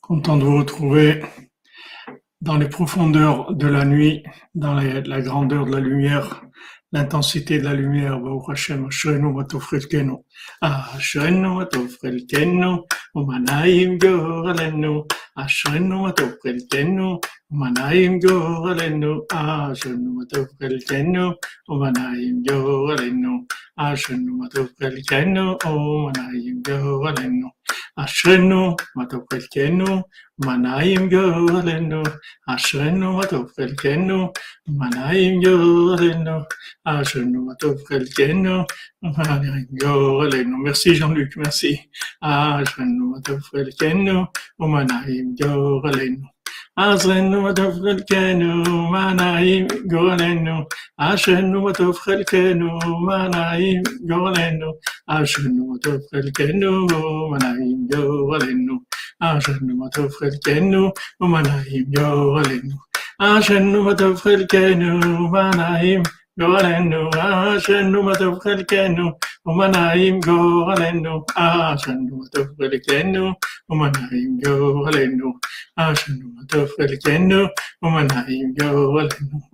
Content de vous retrouver dans les profondeurs de la nuit, dans la grandeur de la lumière, l'intensité de la lumière. Baruch Hashem, Ashrenu Matov Chelkenu. Ashrenu ah, Matov Chelkenu, Umanaim Geor Alenu. Ashrenu ah, Matov Chelkenu, Umanaim Geor Alenu. Ashrenu ah, Matov Chelkenu, Umanaim Geor Ashrenu Matov Chelkenu, Umanaim Ashrenu Matov Manaim go rele no, Ashen no matofel ken no. Manaim go Merci Jean-Luc, merci. Ashen no. Ah, je ne manaim offre le cano, ma manaim go l'ennu. Ah, je manaim m'en offre le cano, manaim naïm, go l'ennu. Ah, je ne אשרנו מה טוב חלקנו, ומה נעים גורלנו, אשרנו מה טוב חלקנו, ומה נעים גורלנו, אשרנו מה טוב חלקנו, ומה נעים גורלנו,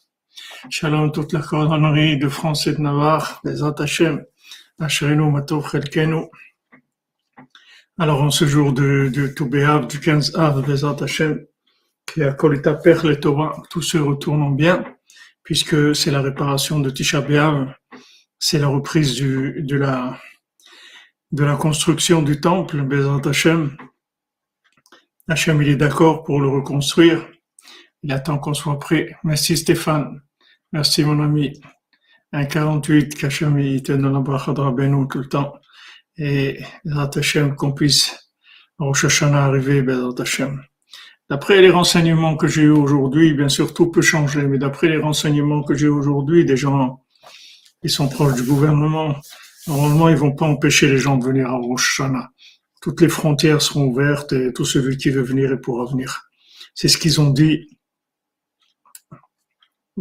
Shalom toute la cordonnerie de France et de Navarre, Bezat Hashem, Asherenu Matov Chelkenu. Alors, en ce jour de, de du 15 Av, Bezat Hashem, qui a Kolita Père le Torah, tout se retourne en bien, puisque c'est la réparation de Tisha B'Av, c'est la reprise du, de la, de la construction du temple, Bezat Hashem. Hashem, il est d'accord pour le reconstruire. Il attend qu'on soit prêt. Merci Stéphane. Merci mon ami. Un 48, qu'Hachem donne la de Rabbeinu tout le temps. Et Hashem, qu'on puisse Rosh Hashanah arriver, Hashem. D'après les renseignements que j'ai eu aujourd'hui, bien sûr tout peut changer, mais d'après les renseignements que j'ai aujourd'hui, des gens qui sont proches du gouvernement, normalement ils vont pas empêcher les gens de venir à Rosh Hashanah. Toutes les frontières seront ouvertes et tout celui qui veut venir et pourra venir. C'est ce qu'ils ont dit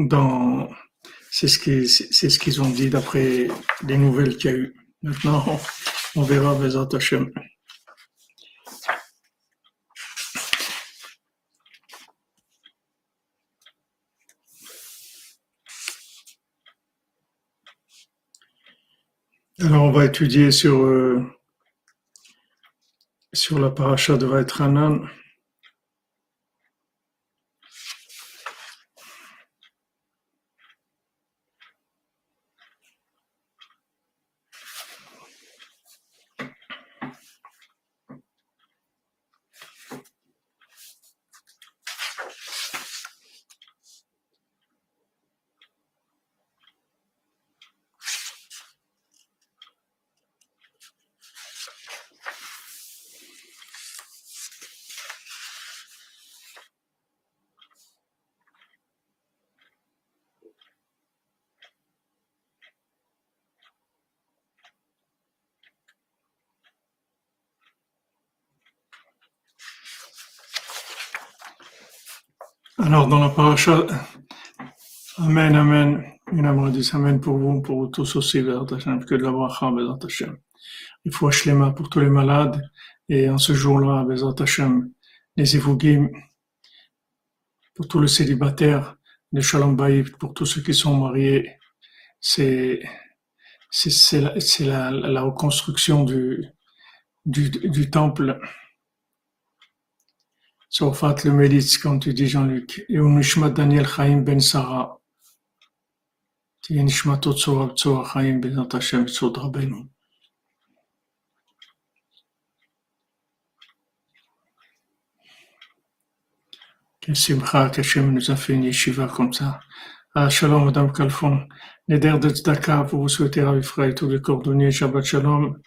dans, c'est ce qu'ils, c'est ce qu'ils ont dit d'après les nouvelles qu'il y a eu. Maintenant, on verra Bezat Hashem. Alors, on va étudier sur, euh, sur la paracha de Vaetranan. Alors, dans la Amen, Amen, une dit Amen pour vous, pour tous aussi, que de la bracha. Il faut Shlema pour tous les malades, et en ce jour-là, les Evugim, pour tous les célibataires, les Shalom Bayit, pour tous ceux qui sont mariés, c'est, c'est, la, la, reconstruction du, du temple. Sofat le Mélite, comme tu dis Jean-Luc, et une Nishma Daniel Chaim Ben Sarah. Tien Nishma Totsura Tsura Chaim Ben Atachem Tsudra Benu. Quelle simcha qu'Hachem nous a fait une yeshiva comme ça. Ah, shalom, Madame Calfon. Neder de Tzedaka, pour vous souhaiter à Ifra et tous les cordonniers, Shabbat Shalom.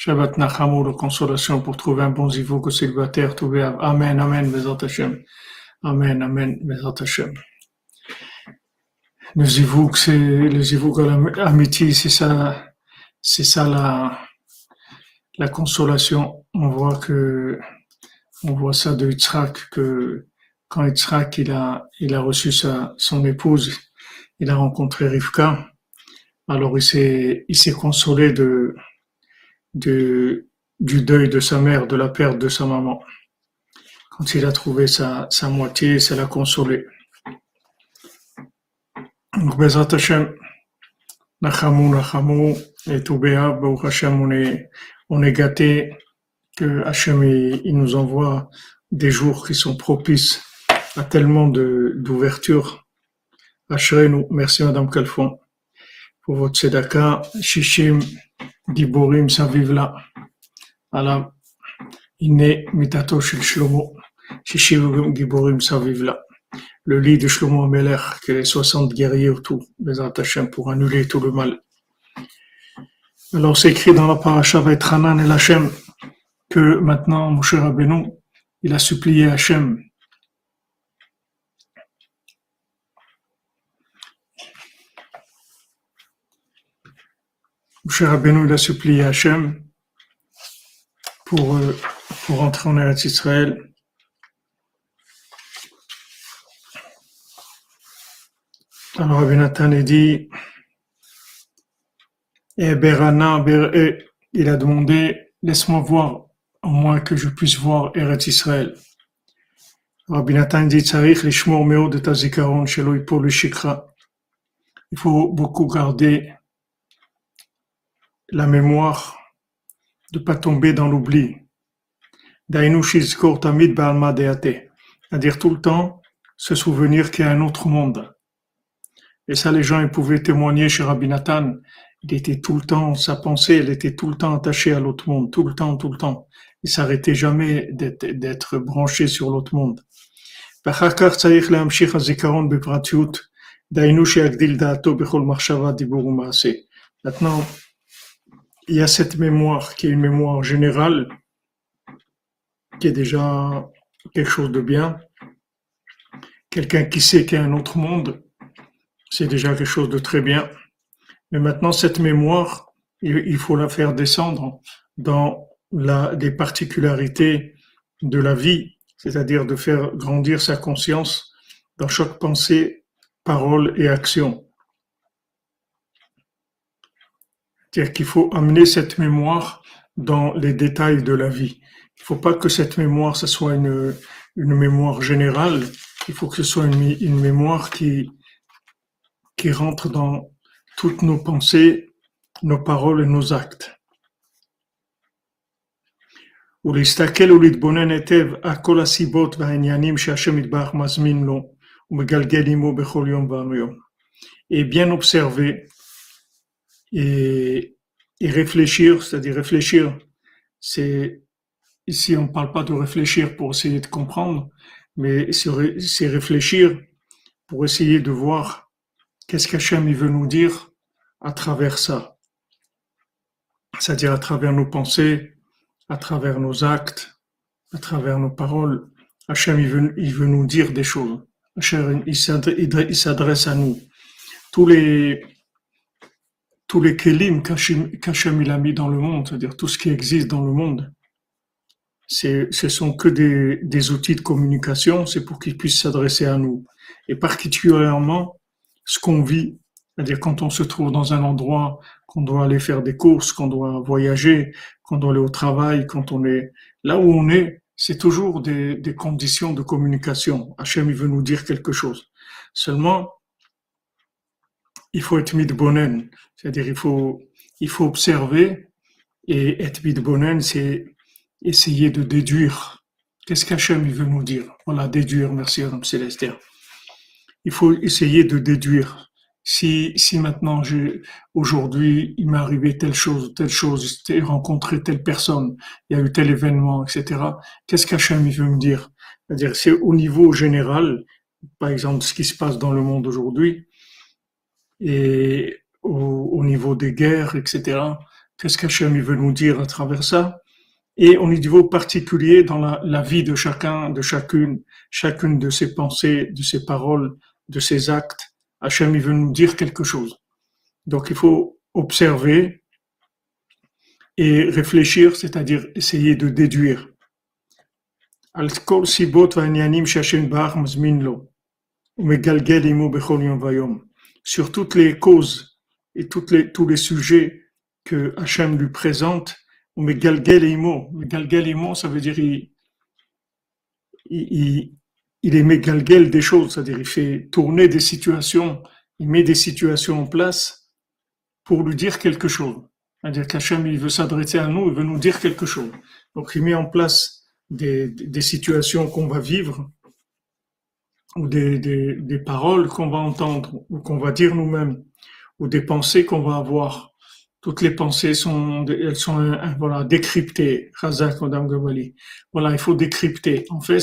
Shabbat Nachamou, la consolation pour trouver un bon zivou au célibataire, trouver Amen, Amen, Bezat Hashem. Amen, Amen, Bezat Hashem. Le zivouk, c'est, le zivouk à l'amitié, c'est ça, c'est ça la, la consolation. On voit que, on voit ça de Yitzhak, que quand Yitzhak, il a, il a reçu sa, son épouse, il a rencontré Rivka, alors il s'est, il s'est consolé de, de, du deuil de sa mère, de la perte de sa maman. Quand il a trouvé sa, sa moitié, ça l'a consolé. Donc, Bezrat Hashem, et Baruch Hashem, on est, on est gâté que Hashem, il, nous envoie des jours qui sont propices à tellement de, d'ouverture. nous merci Madame Calfon pour votre tzedaka, Shishim, Vive là. Alors, Iné, Mitato, Shil Shlomo, Shishim, Giborim, ça vive là le lit de Shlomo Ameler, que les 60 guerriers autour, les Hashem, pour annuler tout le mal. Alors c'est écrit dans la paracha Vaitranan et l'Hachem que maintenant Moshe Rabbeinu, il a supplié Hachem Moshe Rabbeinu, il a supplié Hachem pour, euh, pour entrer en Eretz Israël Alors Rabbi Nathan dit, et Berana, il a demandé, laisse-moi voir, au moins que je puisse voir Eretz Israël. Rabbi Nathan dit, il faut beaucoup garder la mémoire, de ne pas tomber dans l'oubli. C'est-à-dire tout le temps se souvenir qu'il y a un autre monde. Et ça, les gens ils pouvaient témoigner chez Rabbi Nathan. Il était tout le temps, sa pensée, elle était tout le temps attachée à l'autre monde, tout le temps, tout le temps. Il s'arrêtait jamais d'être branché sur l'autre monde. Maintenant, il y a cette mémoire qui est une mémoire générale, qui est déjà quelque chose de bien. Quelqu'un qui sait qu'il y a un autre monde, c'est déjà quelque chose de très bien. Mais maintenant, cette mémoire, il faut la faire descendre dans la, des particularités de la vie, c'est-à-dire de faire grandir sa conscience dans chaque pensée, parole et action. C'est-à-dire qu'il faut amener cette mémoire dans les détails de la vie. Il ne faut pas que cette mémoire, ce soit une, une mémoire générale, il faut que ce soit une, une mémoire qui, qui rentre dans toutes nos pensées, nos paroles et nos actes. Et bien observer et, et réfléchir, c'est-à-dire réfléchir, c'est ici on ne parle pas de réfléchir pour essayer de comprendre, mais c'est réfléchir pour essayer de voir Qu'est-ce qu'Hachem veut nous dire à travers ça C'est-à-dire à travers nos pensées, à travers nos actes, à travers nos paroles. Hachem il veut, il veut nous dire des choses. Hachem il s'adresse à nous. Tous les tous les kelim qu'Hachem il a mis dans le monde, c'est-à-dire tout ce qui existe dans le monde, ce sont que des, outils de communication, c'est pour qu'ils puissent s'adresser à nous. Et particulièrement, ce qu'on vit, c'est-à-dire quand on se trouve dans un endroit, qu'on doit aller faire des courses, qu'on doit voyager, qu'on doit aller au travail, quand on est là où on est, c'est toujours des, conditions de communication. Hachem, il veut nous dire quelque chose. Seulement, il faut être midbonen, c'est-à-dire il faut, il faut observer et être midbonen, c'est essayer de déduire. Qu'est-ce qu'Hachem veut nous dire? Voilà, déduire, merci Madame Célestia il faut essayer de déduire. Si, si maintenant, aujourd'hui, il m'est arrivé telle chose, telle chose, j'ai rencontré telle personne, il y a eu tel événement, etc., qu'est-ce qu'Hachem veut me dire? C'est-à-dire, c'est au niveau général, par exemple, ce qui se passe dans le monde aujourd'hui, et au, au, niveau des guerres, etc., qu'est-ce qu'Hachem veut nous dire à travers ça, et au niveau particulier dans la, la, vie de chacun, de chacune, chacune de ses pensées, de ses paroles, de ses actes, Hachem veut nous dire quelque chose. Donc il faut observer et réfléchir, c'est-à-dire essayer de déduire. Sur toutes les causes et tous les sujets que Hachem lui présente, ou Megalgel Imo. Megalgel Imo, ça veut dire il, il, il des choses, c'est-à-dire il fait tourner des situations, il met des situations en place pour lui dire quelque chose. C'est-à-dire qu'Hachem, il veut s'adresser à nous, il veut nous dire quelque chose. Donc il met en place des, situations qu'on va vivre, ou des paroles qu'on va entendre, ou qu'on va dire nous-mêmes, ou des pensées qu'on va avoir toutes les pensées sont, elles sont euh, voilà décryptées. Voilà, il faut décrypter. En fait,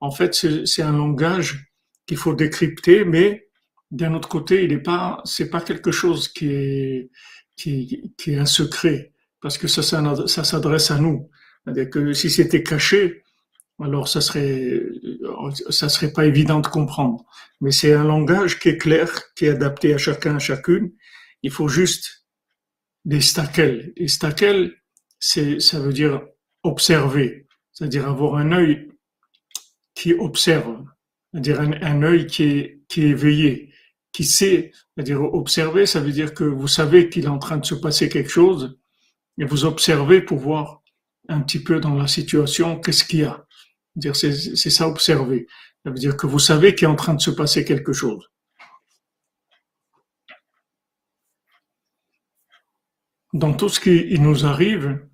en fait, c'est un langage qu'il faut décrypter, mais d'un autre côté, il n'est pas, c'est pas quelque chose qui est, qui, qui est un secret, parce que ça, ça, s'adresse à nous. C'est-à-dire que si c'était caché, alors ça serait, ça serait pas évident de comprendre. Mais c'est un langage qui est clair, qui est adapté à chacun, à chacune. Il faut juste des stakel. Et stakel, c'est, ça veut dire observer, c'est-à-dire avoir un œil qui observe, c'est-à-dire un, œil qui est, qui est éveillé, qui sait, c'est-à-dire observer, ça veut dire que vous savez qu'il est en train de se passer quelque chose et vous observez pour voir un petit peu dans la situation qu'est-ce qu'il y a. C'est, ça observer. Ça veut dire que vous savez qu'il est en train de se passer quelque chose. dans tout ce qui nous arrive,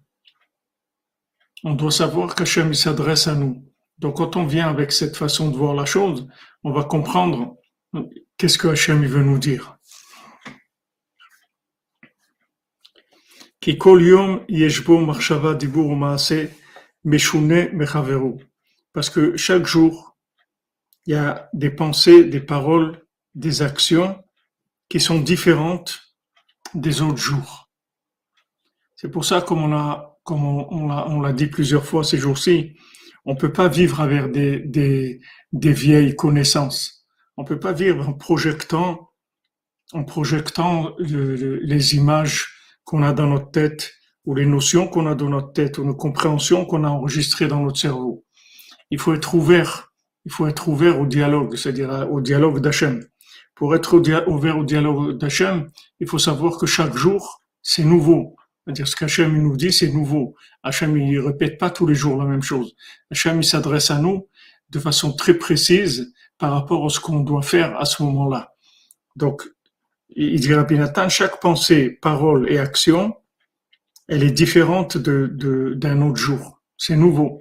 on doit savoir qu'Hachem s'adresse à nous. Donc quand on vient avec cette façon de voir la chose, on va comprendre qu'est-ce que Hachem veut nous dire. Parce que chaque jour, il y a des pensées, des paroles, des actions qui sont différentes des autres jours. C'est pour ça, comme on a, comme on, on l'a dit plusieurs fois ces jours-ci, on peut pas vivre avec des, des, des vieilles connaissances. On peut pas vivre en projetant, en projetant les images qu'on a dans notre tête ou les notions qu'on a dans notre tête ou nos compréhensions qu'on a enregistrées dans notre cerveau. Il faut être ouvert. Il faut être ouvert au dialogue, c'est-à-dire au dialogue d'Hachem. Pour être ouvert au dialogue d'Hachem, il faut savoir que chaque jour, c'est nouveau. C'est-à-dire ce qu'Hachem nous dit, c'est nouveau. Hachem il répète pas tous les jours la même chose. Hachem il s'adresse à nous de façon très précise par rapport à ce qu'on doit faire à ce moment-là. Donc, il dit Rabbi Nathan, chaque pensée, parole et action, elle est différente de, d'un autre jour. C'est nouveau.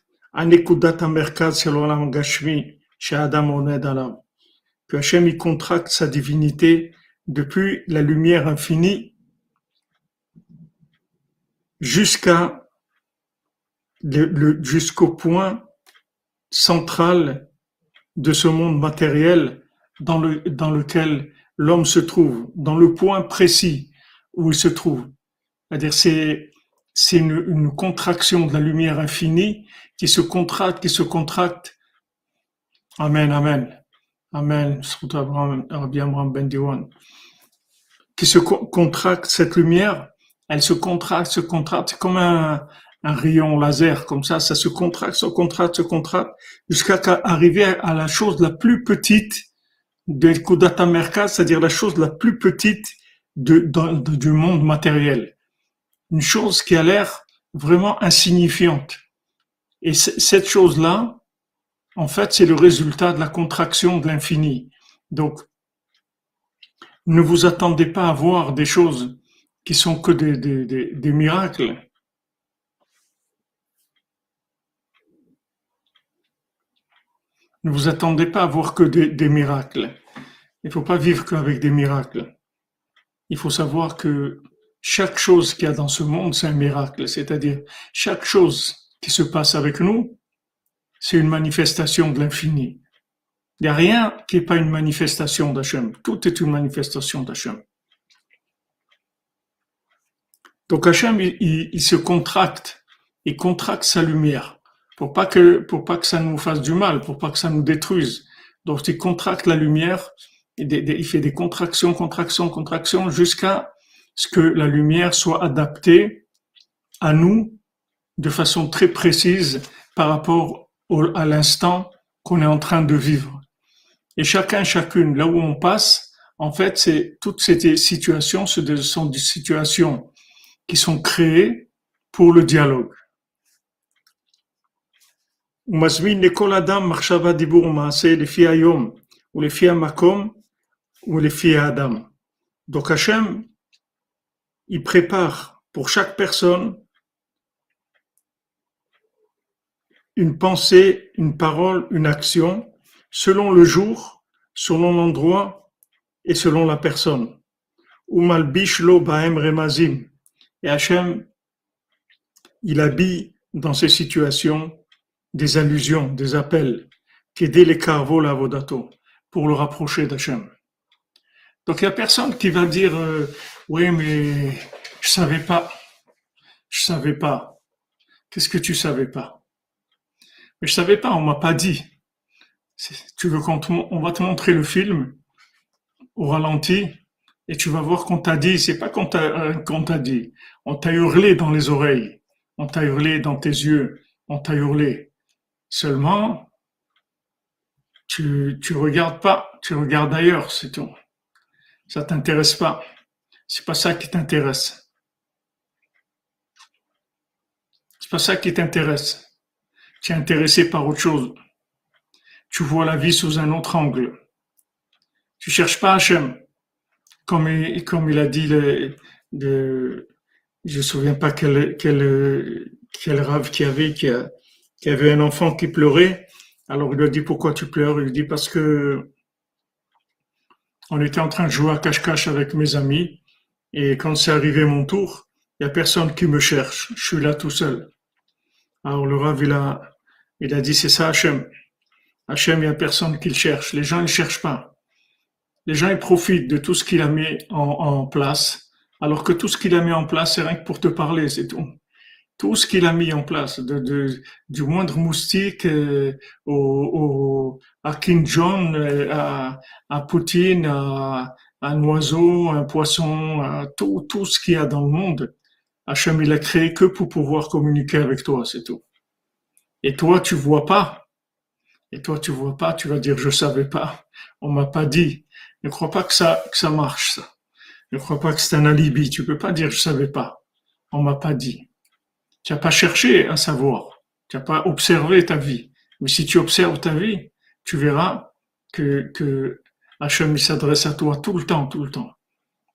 anekudat amerkaz shel olam gashmi, chez Adam oned alav. Que Hashem, il contracte sa divinité depuis la lumière infinie jusqu'au point central de ce monde matériel dans, le, dans lequel l'homme se trouve, dans le point précis où il se trouve. C'est-à-dire c'est c'est une, contraction de la lumière infinie qui se contracte, qui se contracte. Amen, amen. Amen. Qui se contracte cette lumière, elle se contracte, se contracte, comme un, rayon laser, comme ça, ça se contracte, se contracte, se contracte, jusqu'à arriver à la chose la plus petite de Kudata Merkaz, c'est-à-dire la chose la plus petite de, du monde matériel. Une chose qui a l'air vraiment insignifiante. Et cette chose-là, en fait, c'est le résultat de la contraction de l'infini. Donc, ne vous attendez pas à voir des choses qui sont que des, miracles. Ne vous attendez pas à voir que des, des miracles. Il ne faut pas vivre qu'avec des miracles. Il faut savoir que chaque chose qu'il y a dans ce monde, c'est un miracle. C'est-à-dire, chaque chose qui se passe avec nous, c'est une manifestation de l'infini. Il n'y a rien qui n'est pas une manifestation d'Hachem. Tout est une manifestation d'Hachem. Donc Hachem, il, se contracte, il contracte sa lumière pour pas que pour pas que ça nous fasse du mal, pour pas que ça nous détruise. Donc il contracte la lumière, il fait des contractions, contractions, contractions jusqu'à ce que la lumière soit adaptée à nous de façon très précise par rapport à l'instant qu'on est en train de vivre. Et chacun, chacune, là où on passe, en fait, c'est toutes ces situations, ce sont des situations qui sont créés pour le dialogue. Donc Hachem, il prépare pour chaque personne une pensée, une parole, une action, selon le jour, selon l'endroit et selon la personne. Et Hachem, il habille dans ces situations des allusions, des appels, qu'aider les carvos vodato pour le rapprocher d'Hachem. Donc il n'y a personne qui va dire euh, oui mais je savais pas, je savais pas. Qu'est-ce que tu savais pas? Mais je savais pas, on m'a pas dit. Tu veux qu'on on va te montrer le film au ralenti et tu vas voir qu'on t'a dit, c'est pas qu'on t'a, euh, t'a dit, on t'a hurlé dans les oreilles, on t'a hurlé dans tes yeux, on t'a hurlé. Seulement, tu, tu regardes pas, tu regardes ailleurs, c'est tout. Ça t'intéresse pas. C'est pas ça qui t'intéresse. C'est pas ça qui t'intéresse. Tu es intéressé par autre chose. Tu vois la vie sous un autre angle. Tu cherches pas Hachem comme il, a dit, je me souviens pas quel, rave qui avait, qui, avait un enfant qui pleurait. Alors il lui a dit pourquoi tu pleures? Il lui dit parce que on était en train de jouer à cache-cache avec mes amis et quand c'est arrivé mon tour, il y a personne qui me cherche. Je suis là tout seul. Alors le Rav il a, il a dit c'est ça Hachem. Hachem, il y a personne qui le cherche. Les gens ne cherchent pas les gens ils profitent de tout ce qu'il a mis en, place, alors que tout ce qu'il a mis en place, c'est rien que pour te parler, c'est tout. Tout ce qu'il a mis en place, de, du moindre moustique euh, au, à King John, euh, à, à Poutine, à, un oiseau, un poisson, à tout, tout ce qu'il y a dans le monde, Hachem, il a créé que pour pouvoir communiquer avec toi, c'est tout. Et toi, tu vois pas. Et toi, tu vois pas, tu vas dire, je savais pas. On m'a pas dit. Ne crois pas que ça, que ça marche, ça. Ne crois pas que c'est un alibi. Tu peux pas dire je savais pas. On m'a pas dit. Tu n'as pas cherché à savoir. Tu n'as pas observé ta vie. Mais si tu observes ta vie, tu verras que, que Hachem s'adresse à toi tout le temps, tout le temps.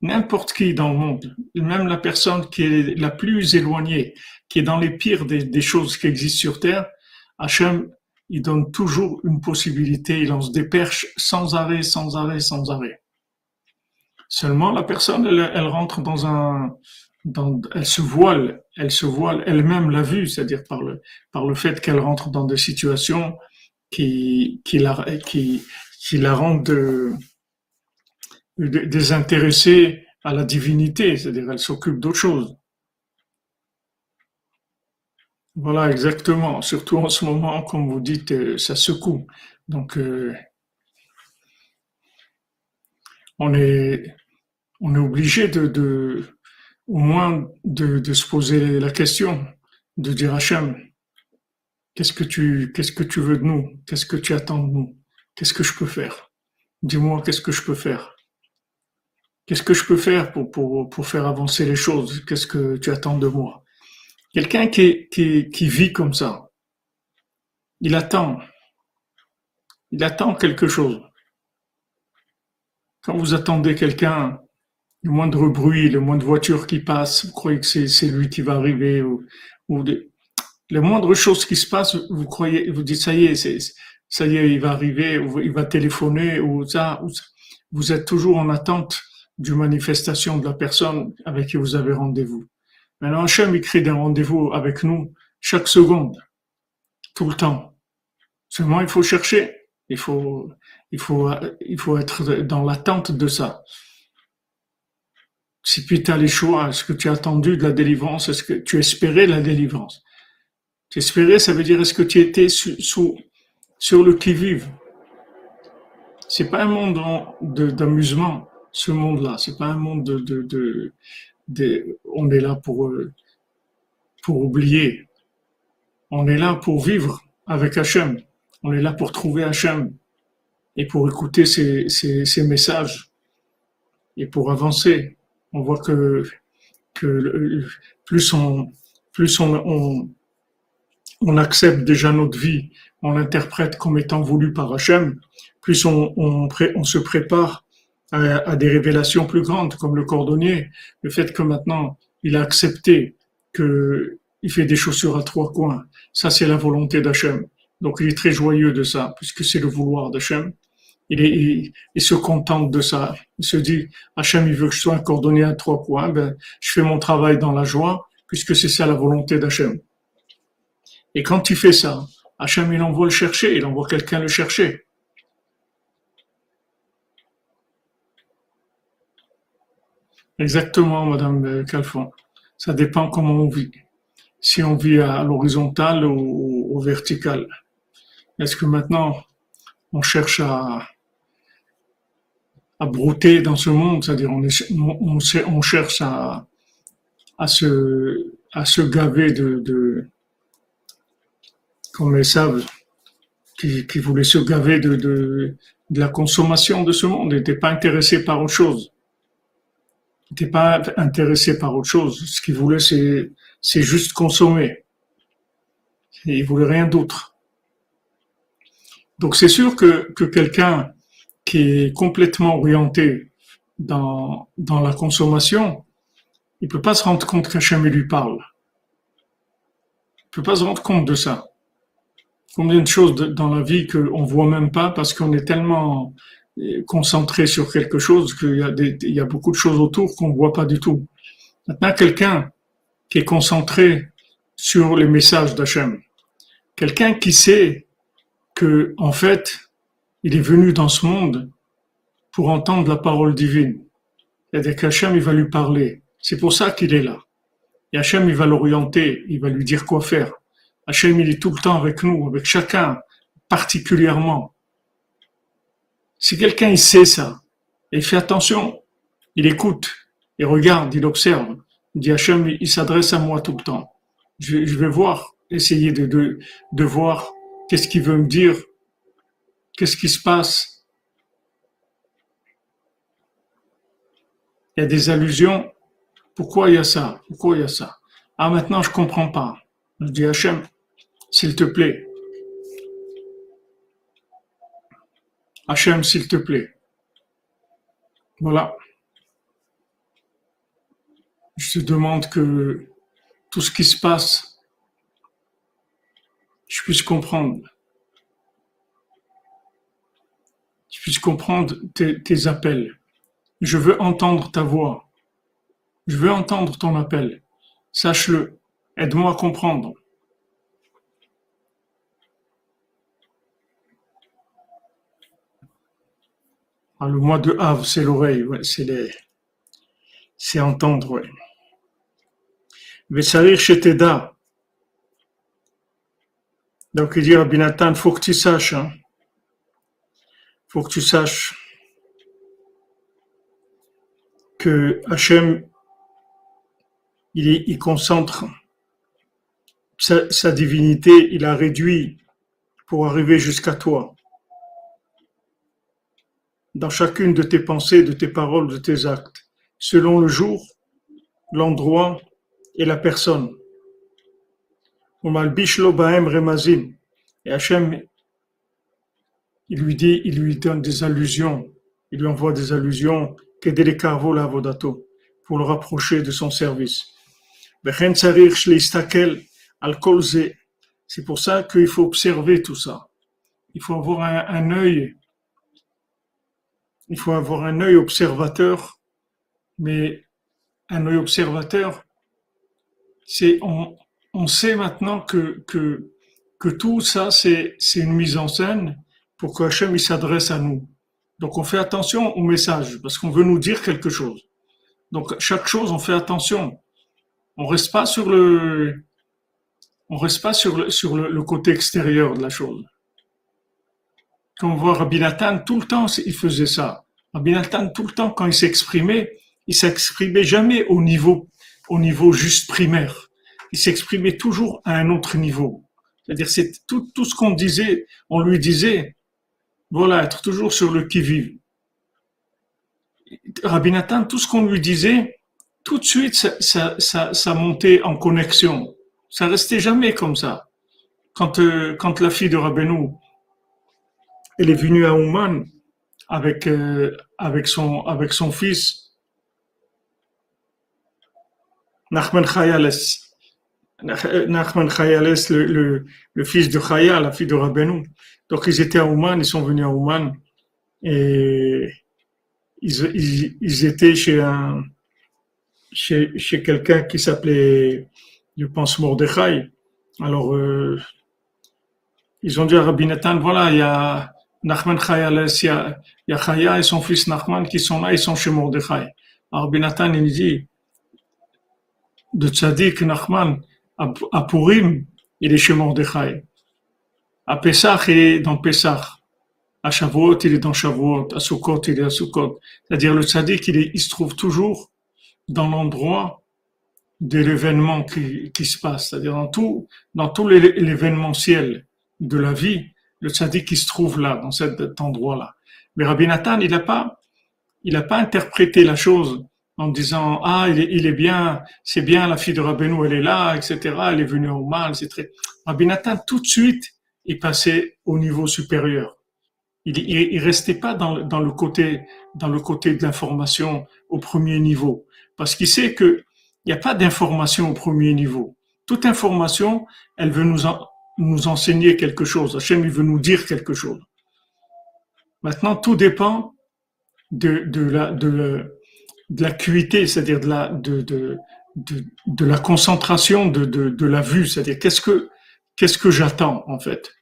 N'importe qui dans le monde, même la personne qui est la plus éloignée, qui est dans les pires des, des choses qui existent sur Terre, Hachem il donne toujours une possibilité, il lance des perches sans arrêt, sans arrêt, sans arrêt. Seulement, la personne, elle, rentre dans un, elle se voile, elle se voile elle-même la vue, c'est-à-dire par le, par le fait qu'elle rentre dans des situations qui, qui la, qui, qui la rendent désintéressée à la divinité, c'est-à-dire elle s'occupe d'autre chose. Voilà, exactement. Surtout en ce moment, comme vous dites, euh, ça secoue. Donc, euh, on est, on est obligé de, au moins de, se poser la question, de dire Hachem, qu'est-ce que tu, qu'est-ce que tu veux de nous? Qu'est-ce que tu attends de nous? Qu'est-ce que je peux faire? Dis-moi, qu'est-ce que je peux faire? Qu'est-ce que je peux faire pour, pour, pour faire avancer les choses? Qu'est-ce que tu attends de moi? Quelqu'un qui, vit comme ça, il attend. Il attend quelque chose. Quand vous attendez quelqu'un le moindre bruit, le moindre voiture qui passe, vous croyez que c'est lui qui va arriver, ou, ou les moindres choses qui se passent, vous croyez, vous dites ça y est, ça y est, il va arriver, il va téléphoner, ou ça, ou ça. Vous êtes toujours en attente d'une manifestation de la personne avec qui vous avez rendez-vous. Maintenant, Hachem, il crée des rendez-vous avec nous chaque seconde, tout le temps. Seulement, il faut chercher, il faut, il faut, il faut être dans l'attente de ça. Si puis tu as les choix, est-ce que tu as attendu de la délivrance, est-ce que tu espérais la délivrance? Tu espérais, ça veut dire est-ce que tu étais sous, sur le qui-vive? C'est pas un monde d'amusement, ce monde-là. C'est pas un monde de, de, de, on est là pour, euh, pour oublier. On est là pour vivre avec Hachem. On est là pour trouver Hachem et pour écouter ses, ses messages et pour avancer on voit que, que plus on, plus on, on, accepte déjà notre vie, on l'interprète comme étant voulu par Hachem, plus on, on, on se prépare à, des révélations plus grandes, comme le cordonnier, le fait que maintenant il a accepté que il fait des chaussures à trois coins, ça c'est la volonté d'Hachem. Donc il est très joyeux de ça, puisque c'est le vouloir d'Hachem il, il, se contente de ça. Il se dit, Hachem, il veut que je sois coordonné à trois points, ben, je fais mon travail dans la joie, puisque c'est ça la volonté d'Hachem. Et quand il fait ça, Hachem, il envoie le chercher, il envoie quelqu'un le chercher. Exactement, Madame Calfon. Ça dépend comment on vit. Si on vit à l'horizontale ou au vertical. Est-ce que maintenant, on cherche à, à brouter dans ce monde, c'est-à-dire on, cherche à, à, se, à se gaver de, de comme les savent, qui, qui voulait se gaver de, de, de la consommation de ce monde, n'était pas intéressé par autre chose. N'était pas intéressé par autre chose. Ce qu'il voulait, c'est, juste consommer. Et il voulait rien d'autre. Donc c'est sûr que, que quelqu'un qui est complètement orienté dans, la consommation, il peut pas se rendre compte qu'Hachem lui parle. Il peut pas se rendre compte de ça. Combien de choses dans la vie qu'on voit même pas parce qu'on est tellement concentré sur quelque chose qu'il y a y a beaucoup de choses autour qu'on voit pas du tout. Maintenant, quelqu'un qui est concentré sur les messages d'Hachem, quelqu'un qui sait que, en fait, il est venu dans ce monde pour entendre la parole divine. C'est-à-dire qu'Hachem, il va lui parler. C'est pour ça qu'il est là. Et Hachem, il va l'orienter, il va lui dire quoi faire. Hachem, il est tout le temps avec nous, avec chacun, particulièrement. Si quelqu'un, il sait ça, il fait attention, il écoute, il regarde, il observe, il dit Hachem, il s'adresse à moi tout le temps. Je, vais voir, essayer de voir qu'est-ce qu'il veut me dire Qu'est-ce qui se passe Il y a des allusions. Pourquoi il y a ça? Pourquoi il y a ça? Ah, maintenant, je comprends pas. Je dis Hachem, s'il te plaît. Hachem, s'il te plaît. Voilà. Je te demande que tout ce qui se passe, je puisse comprendre. puisse comprendre tes, appels. Je veux entendre ta voix. Je veux entendre ton appel. Sache-le. Aide-moi à comprendre. Ah, le mois de Havre, c'est l'oreille, c'est les, c'est entendre, ouais. Vesarir Sheteda. Donc il dit à Binatan, faut que tu saches, hein faut que tu saches que Hachem, il, concentre sa, divinité, il a réduit pour arriver jusqu'à toi. Dans chacune de tes pensées, de tes paroles, de tes actes, selon le jour, l'endroit et la personne. Et Hachem, il lui dit, il lui donne des allusions, il lui envoie des allusions pour le rapprocher de son service. C'est pour ça qu'il faut observer tout ça. Il faut avoir un, un œil, il faut avoir un œil observateur, mais un œil observateur, c'est on, on sait maintenant que, que, que tout ça, c'est, une mise en scène pour que Hachem il s'adresse à nous. Donc on fait attention au message parce qu'on veut nous dire quelque chose. Donc chaque chose, on fait attention. On reste pas sur le, on reste pas sur le, sur le, côté extérieur de la chose. Quand on voit Rabbi Nathan, tout le temps, il faisait ça. Rabbi Nathan, tout le temps, quand il s'exprimait, il s'exprimait jamais au niveau, au niveau juste primaire. Il s'exprimait toujours à un autre niveau. C'est-à-dire, c'est tout, tout ce qu'on disait, on lui disait, voilà, être toujours sur le qui-vive. Rabbi Nathan, tout ce qu'on lui disait, tout de suite, ça, ça, montait en connexion. Ça restait jamais comme ça. Quand, euh, quand la fille de Rabbeinu, elle est venue à Ouman avec, euh, avec, son, avec son fils, Nachman Chayales, Nachman Chayales, le, le, fils de Chaya, la fille de Rabbeinu. Donc ils étaient à Ouman, ils sont venus à Ouman et ils, ils, étaient chez un chez, chez quelqu'un qui s'appelait, je pense, Mordechai. Alors euh, ils ont dit à Rabbi Nathan, voilà, il y a Nachman Chayales, il et son fils Nachman qui sont là, ils sont chez Mordechai. Alors Rabbi Nathan, il dit, de Tzadik Nachman, à Purim, il est chez Mordechai. À Pessah, il est dans Pessah. À Shavuot, il est dans Shavuot. À Sukkot, il est à Sukkot. C'est-à-dire, le tzaddik, il, se trouve toujours dans l'endroit de l'événement qui, qui, se passe. C'est-à-dire, dans tout, dans tout l'événementiel de la vie, le tzaddik, il se trouve là, dans cet endroit-là. Mais Rabbi Nathan, il n'a pas, il n'a pas interprété la chose en disant ah il est, il est bien c'est bien la fille de Rabbeinu elle est là etc elle est venue au mal très Rabbi Nathan tout de suite il passait au niveau supérieur. Il, il, restait pas dans, dans, le côté, dans le côté de l'information au premier niveau. Parce qu'il sait que il n'y a pas d'information au premier niveau. Toute information, elle veut nous, nous enseigner quelque chose. Hachem, il veut nous dire quelque chose. Maintenant, tout dépend de, la, de, l'acuité, c'est-à-dire de la, concentration de, la vue, c'est-à-dire qu'est-ce que, j'attends, en fait?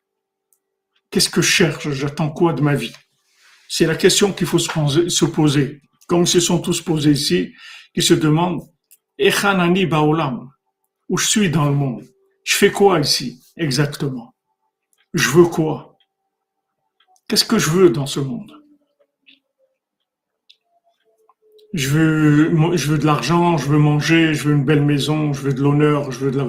Qu'est-ce que je cherche? J'attends quoi de ma vie? C'est la question qu'il faut se poser. Comme se sont tous posés ici, qui se demandent Echanani Baolam, où je suis dans le monde? Je fais quoi ici exactement Je veux quoi Qu'est-ce que je veux dans ce monde je veux, je veux de l'argent, je veux manger, je veux une belle maison, je veux de l'honneur, je veux de la,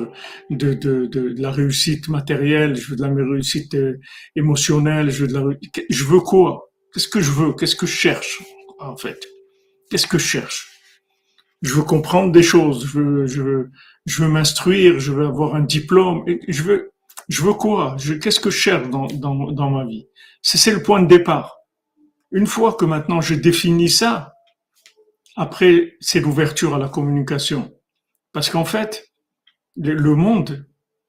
de, de, la réussite matérielle, je veux de la réussite euh, émotionnelle, je veux je veux quoi Qu'est-ce que je veux Qu'est-ce que je cherche en fait Qu'est-ce que je cherche Je veux comprendre des choses, je veux, je veux, je veux m'instruire, je veux avoir un diplôme, je veux, je veux quoi? Qu'est-ce que je cherche dans, dans, dans ma vie? C'est le point de départ. Une fois que maintenant j'ai défini ça, après, c'est l'ouverture à la communication. Parce qu'en fait, le monde,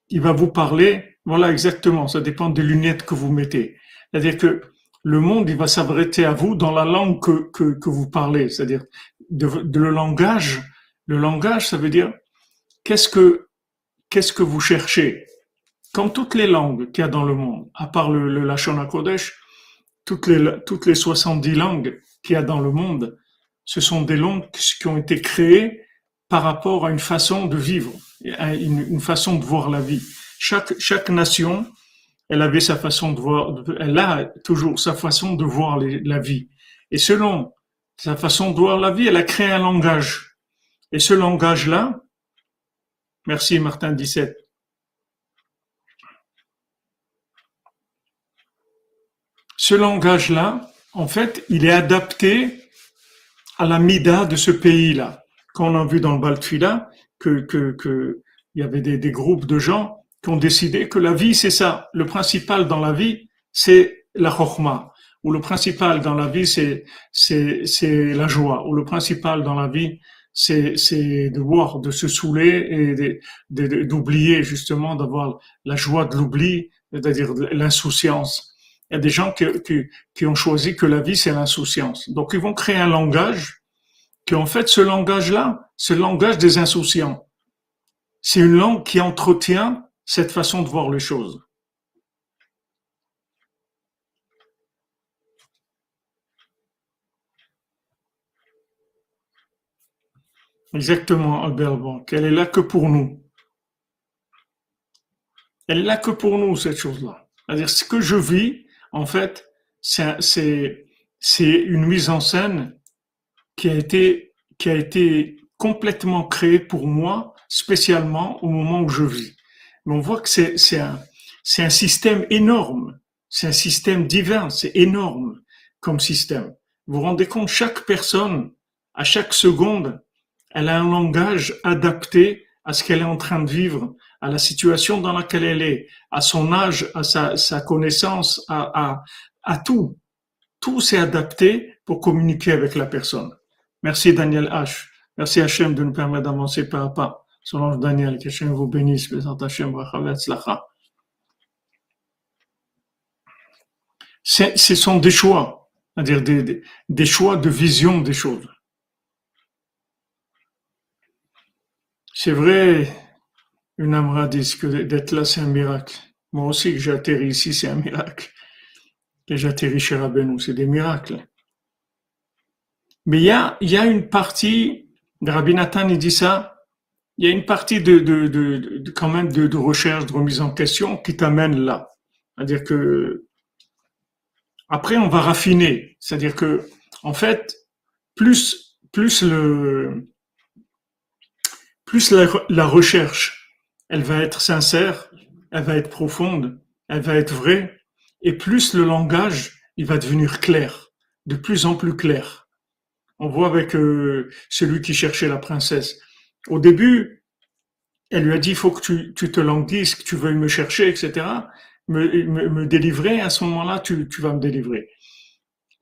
il va vous parler, voilà exactement, ça dépend des lunettes que vous mettez. C'est-à-dire que le monde, il va s'adresser à vous dans la langue que, que, que vous parlez, c'est-à-dire de, de, le langage. Le langage, ça veut dire qu'est-ce que, qu'est-ce que vous cherchez? Comme toutes les langues qu'il y a dans le monde, à part le, le Lachon Kodesh, toutes les, toutes les 70 langues qu'il y a dans le monde, ce sont des langues qui ont été créées par rapport à une façon de vivre, une, façon de voir la vie. Chaque, chaque nation, elle avait sa façon de voir, elle a toujours sa façon de voir la vie. Et selon sa façon de voir la vie, elle a créé un langage. Et ce langage-là, merci Martin 17. Ce langage-là, en fait, il est adapté à la mida de ce pays-là. Quand on a vu dans le Baltfila que, que, que il y avait des, des, groupes de gens qui ont décidé que la vie, c'est ça. Le principal dans la vie, c'est la chokma. où le principal dans la vie, c'est, c'est, c'est la joie, où le principal dans la vie, c'est, de voir, de se saouler et d'oublier justement, d'avoir la joie de l'oubli, c'est-à-dire l'insouciance. Il y a des gens qui, qui, qui ont choisi que la vie, c'est l'insouciance. Donc, ils vont créer un langage qui, en fait, ce langage-là, c'est le langage des insouciants. C'est une langue qui entretient cette façon de voir les choses. Exactement, Albert Banque. Elle est là que pour nous. Elle est là que pour nous, cette chose-là. C'est-à-dire, ce que je vis, en fait, c'est une mise en scène qui a été, qui a été complètement créée pour moi, spécialement au moment où je vis. Mais on voit que c'est, un, un système énorme. C'est un système divin. C'est énorme comme système. Vous vous rendez compte, chaque personne, à chaque seconde, elle a un langage adapté à ce qu'elle est en train de vivre, à la situation dans laquelle elle est, à son âge, à sa, sa connaissance, à, tout. Tout s'est adapté pour communiquer avec la personne. Merci Daniel H. Merci Hachem de nous permettre d'avancer pas à pas. Selon Daniel, que Hachem vous bénisse. Ce sont des choix, c'est-à-dire des choix de vision des choses. C'est vrai, une Amra dit que d'être là, c'est un miracle. Moi aussi, que j'atterris ici, c'est un miracle. Que j'atterris chez Rabbeinu, c'est des miracles. Mais il y a, y a une partie, Rabbi Nathan, il dit ça, il y a une partie de, de, de, quand même de, recherche, de remise en question qui t'amène là. C'est-à-dire que après on va raffiner. C'est-à-dire que en fait, plus plus le plus la, recherche, elle va être sincère, elle va être profonde, elle va être vraie, et plus le langage, il va devenir clair, de plus en plus clair. On voit avec euh, celui qui cherchait la princesse. Au début, elle lui a dit, il faut que tu, te languisses, que tu veuilles me chercher, etc. Me, me, délivrer, à ce moment-là, tu vas me délivrer.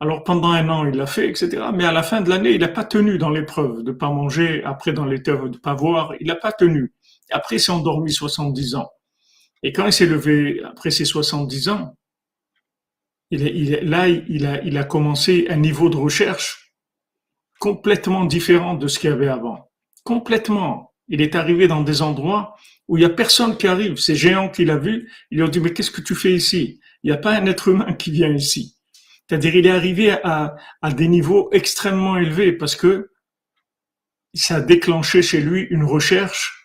Alors pendant un an, il l'a fait, etc. Mais à la fin de l'année, il n'a pas tenu dans l'épreuve de pas manger, après dans l'épreuve de pas voir, il n'a pas tenu. Après, il s'est endormi 70 ans. Et quand il s'est levé après ses 70 ans, là, il a, il a commencé un niveau de recherche complètement différent de ce qu'il y avait avant. Complètement. Il est arrivé dans des endroits où il y a personne qui arrive. Ces géants qu'il a vus, ils lui ont dit, mais qu'est-ce que tu fais ici? Il n'y a pas un être humain qui vient ici. C'est-à-dire, il est arrivé à, à des niveaux extrêmement élevés parce que ça a déclenché chez lui une recherche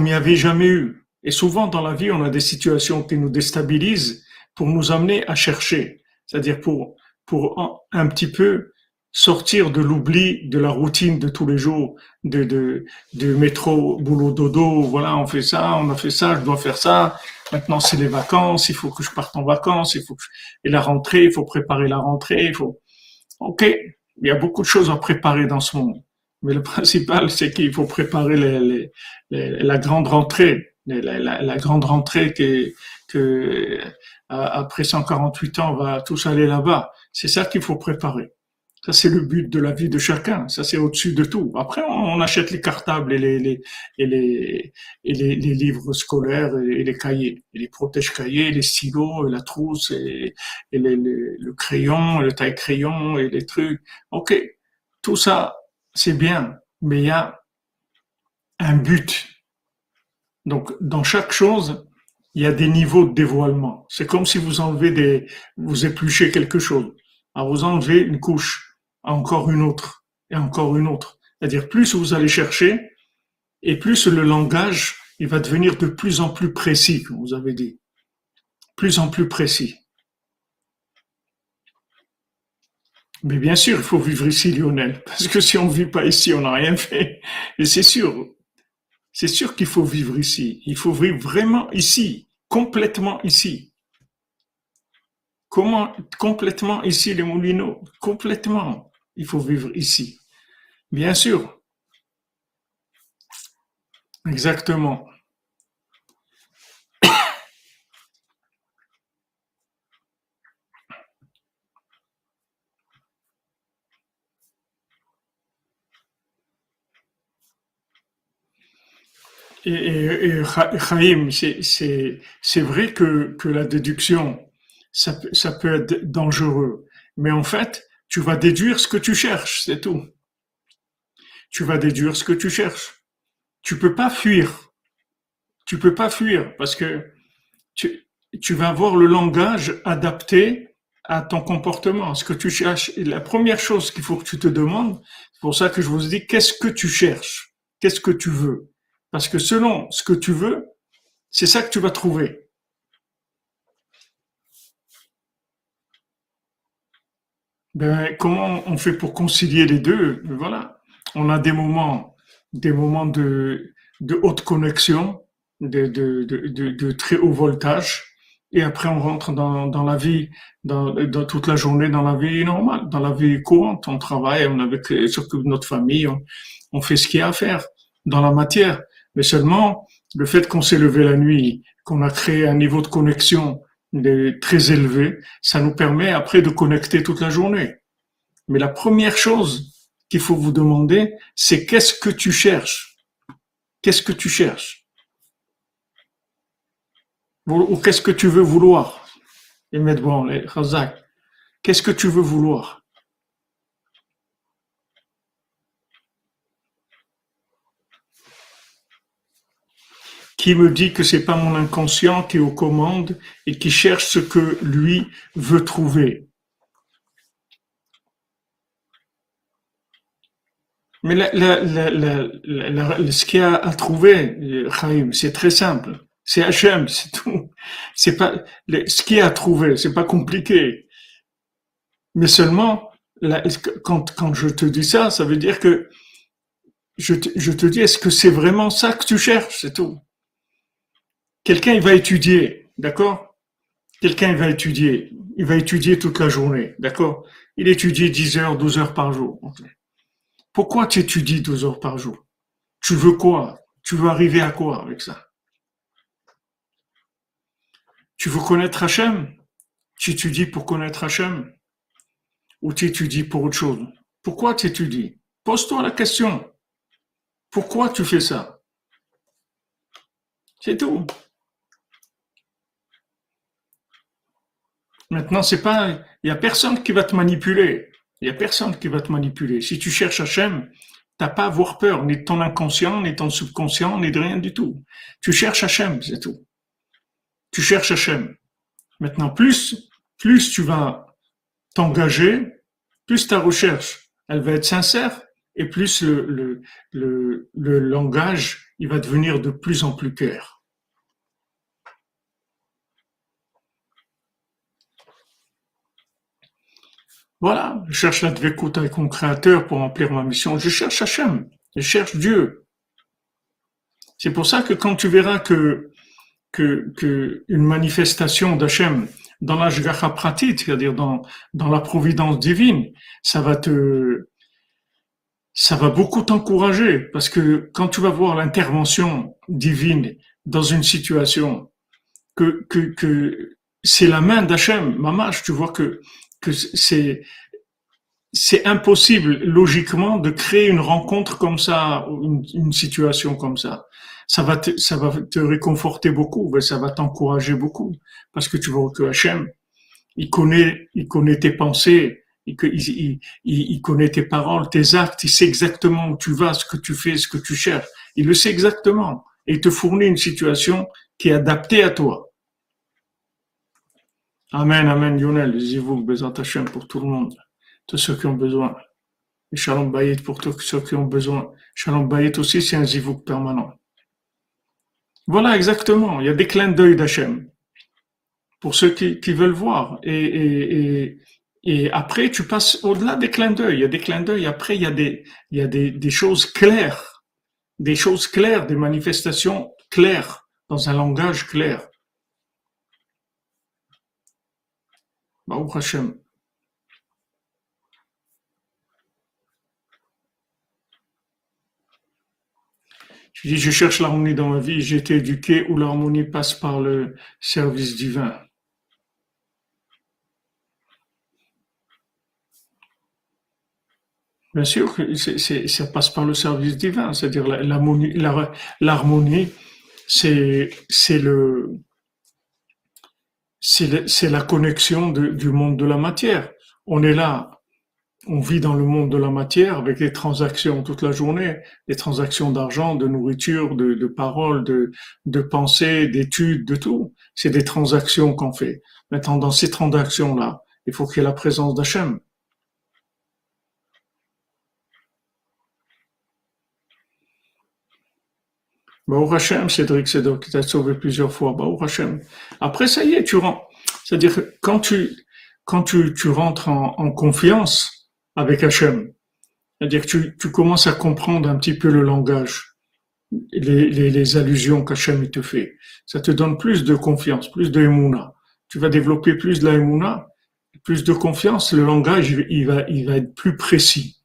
il n'y avait jamais eu. Et souvent dans la vie, on a des situations qui nous déstabilisent pour nous amener à chercher. C'est-à-dire pour, pour un petit peu sortir de l'oubli de la routine de tous les jours, de, de, de métro, boulot, dodo, voilà, on fait ça, on a fait ça, je dois faire ça, maintenant c'est les vacances, il faut que je parte en vacances, il faut que et la rentrée, il faut préparer la rentrée, il faut, ok, il y a beaucoup de choses à préparer dans ce monde. Mais le principal, c'est qu'il faut préparer les, les, la grande rentrée, la, la, la grande rentrée que, que après 148 ans, on va tous aller là-bas. C'est ça qu'il faut préparer. Ça, c'est le but de la vie de chacun. Ça, c'est au-dessus de tout. Après, on, achète les cartables et les, les et les, et les, les, livres scolaires et, les cahiers, les protège-cahiers, les stylos, et la trousse, et, et le crayon, le taille-crayon, et les trucs. OK. Tout ça, c'est bien. Mais il y a un but. Donc, dans chaque chose, il y a des niveaux de dévoilement. C'est comme si vous enlevez des, vous épluchez quelque chose. Alors, vous enlevez une couche encore une autre, et encore une autre. C'est-à-dire, plus vous allez chercher, et plus le langage, il va devenir de plus en plus précis, comme vous avez dit. Plus en plus précis. Mais bien sûr, il faut vivre ici, Lionel, parce que si on ne vit pas ici, on n'a rien fait. Et c'est sûr, c'est sûr qu'il faut vivre ici. Il faut vivre vraiment ici, complètement ici. Comment complètement ici les moulineaux? Complètement il faut vivre ici. Bien sûr. Exactement. Et, et, c'est vrai que, la déduction, ça peut être dangereux. Mais en fait, tu vas déduire ce que tu cherches, c'est tout. Tu vas déduire ce que tu cherches. Tu peux pas fuir. Tu peux pas fuir parce que tu, vas avoir le langage adapté à ton comportement, ce que tu cherches. Et la première chose qu'il faut que tu te demandes, c'est pour ça que je vous dis, qu'est-ce que tu cherches? Qu'est-ce que tu veux? Parce que selon ce que tu veux, c'est ça que tu vas trouver. Ben, comment on fait pour concilier les deux? Voilà, on a des moments, des moments de, de haute connexion, de, de, de, très haut voltage, et après on rentre dans, dans la vie, dans, dans, toute la journée, dans la vie normale, dans la vie courante. On travaille, on avec, notre famille, on, on fait ce qu'il y a à faire dans la matière. Mais seulement, le fait qu'on s'est levé la nuit, qu'on a créé un niveau de connexion très élevé, ça nous permet après de connecter toute la journée. Mais la première chose qu'il faut vous demander, c'est qu'est-ce que tu cherches? Qu'est-ce que tu cherches? Ou qu'est-ce que tu veux vouloir? Et bon, qu'est-ce que tu veux vouloir? Qui me dit que c'est pas mon inconscient qui est aux commandes et qui cherche ce que lui veut trouver. Mais ce qu'il y a à trouver, Chaim, c'est très simple. C'est Hachem, c'est tout. C'est pas, ce qu'il y a à trouver, c'est pas compliqué. Mais seulement, quand, je te dis ça, ça veut dire que je te dis, est-ce que c'est vraiment ça que tu cherches, c'est tout? Quelqu'un, il va étudier, d'accord? Quelqu'un, il va étudier. Il va étudier toute la journée, d'accord? Il étudie 10 heures, 12 heures par jour. Pourquoi tu étudies 12 heures par jour? Tu veux quoi? Tu veux arriver à quoi avec ça? Tu veux connaître Hachem? Tu étudies pour connaître Hachem? Ou tu étudies pour autre chose? Pourquoi tu étudies? Pose-toi la question. Pourquoi tu fais ça? C'est tout. Maintenant, c'est pas, il y a personne qui va te manipuler. Il y a personne qui va te manipuler. Si tu cherches Hachem, t'as pas à avoir peur, ni de ton inconscient, ni de ton subconscient, ni de rien du tout. Tu cherches Hachem, c'est tout. Tu cherches Hachem. Maintenant, plus, plus tu vas t'engager, plus ta recherche, elle va être sincère, et plus le, le, le, le langage, il va devenir de plus en plus clair. Voilà, je cherche la dvekout avec mon créateur pour remplir ma mission. Je cherche Hachem, je cherche Dieu. C'est pour ça que quand tu verras que, que, une manifestation d'Hachem dans l'Ashgacha pratique, c'est-à-dire dans, la providence divine, ça va te, ça va beaucoup t'encourager parce que quand tu vas voir l'intervention divine dans une situation que, que, que c'est la main d'Hachem, mamash, tu vois que que c'est c'est impossible logiquement de créer une rencontre comme ça, une, une, situation comme ça. Ça va te, ça va te réconforter beaucoup, mais ça va t'encourager beaucoup parce que tu vois que Hachem, il connaît, il connaît tes pensées, il, il, connaît tes paroles, tes actes, il sait exactement où tu vas, ce que tu fais, ce que tu cherches. Il le sait exactement et il te fournit une situation qui est adaptée à toi. Amen, Amen, Yonel, Zivouk, Bezat Hashem pour tout le monde, tous ceux qui ont besoin. Et Shalom Bayit pour tous ceux qui ont besoin. Shalom Bayit aussi, c'est un Zivouk permanent. Voilà, exactement. Il y a des clins d'œil d'Hachem. Pour ceux qui, qui veulent voir. Et, et, et, et après, tu passes au-delà des clins d'œil. Il y a des clins d'œil. Après, il y a des, il y a des, des choses claires. Des choses claires, des manifestations claires, dans un langage clair. Baruch Hashem. Je dis, je cherche l'harmonie dans ma vie, j'ai été éduqué où l'harmonie passe par le service divin. Bien sûr ça passe par le service divin, c'est-à-dire l'harmonie, c'est le, c'est la connexion du monde de la matière. On est là, on vit dans le monde de la matière avec des transactions toute la journée, des transactions d'argent, de nourriture, de, de paroles, de, de pensées, d'études, de tout. C'est des transactions qu'on fait. Maintenant, dans ces transactions-là, il faut qu'il y ait la présence d'Hachem. Baruch Hashem, Cédric Cédric, qui t'a sauvé plusieurs fois. Baruch Hashem. Après, ça y est, tu rentres. C'est-à-dire, quand tu, quand tu, tu rentres en, en confiance avec Hachem, c'est-à-dire que tu, tu commences à comprendre un petit peu le langage, les, les, les allusions qu'Hachem te fait. Ça te donne plus de confiance, plus de émouna. Tu vas développer plus de la émouna, plus de confiance. Le langage, il va, il va être plus précis.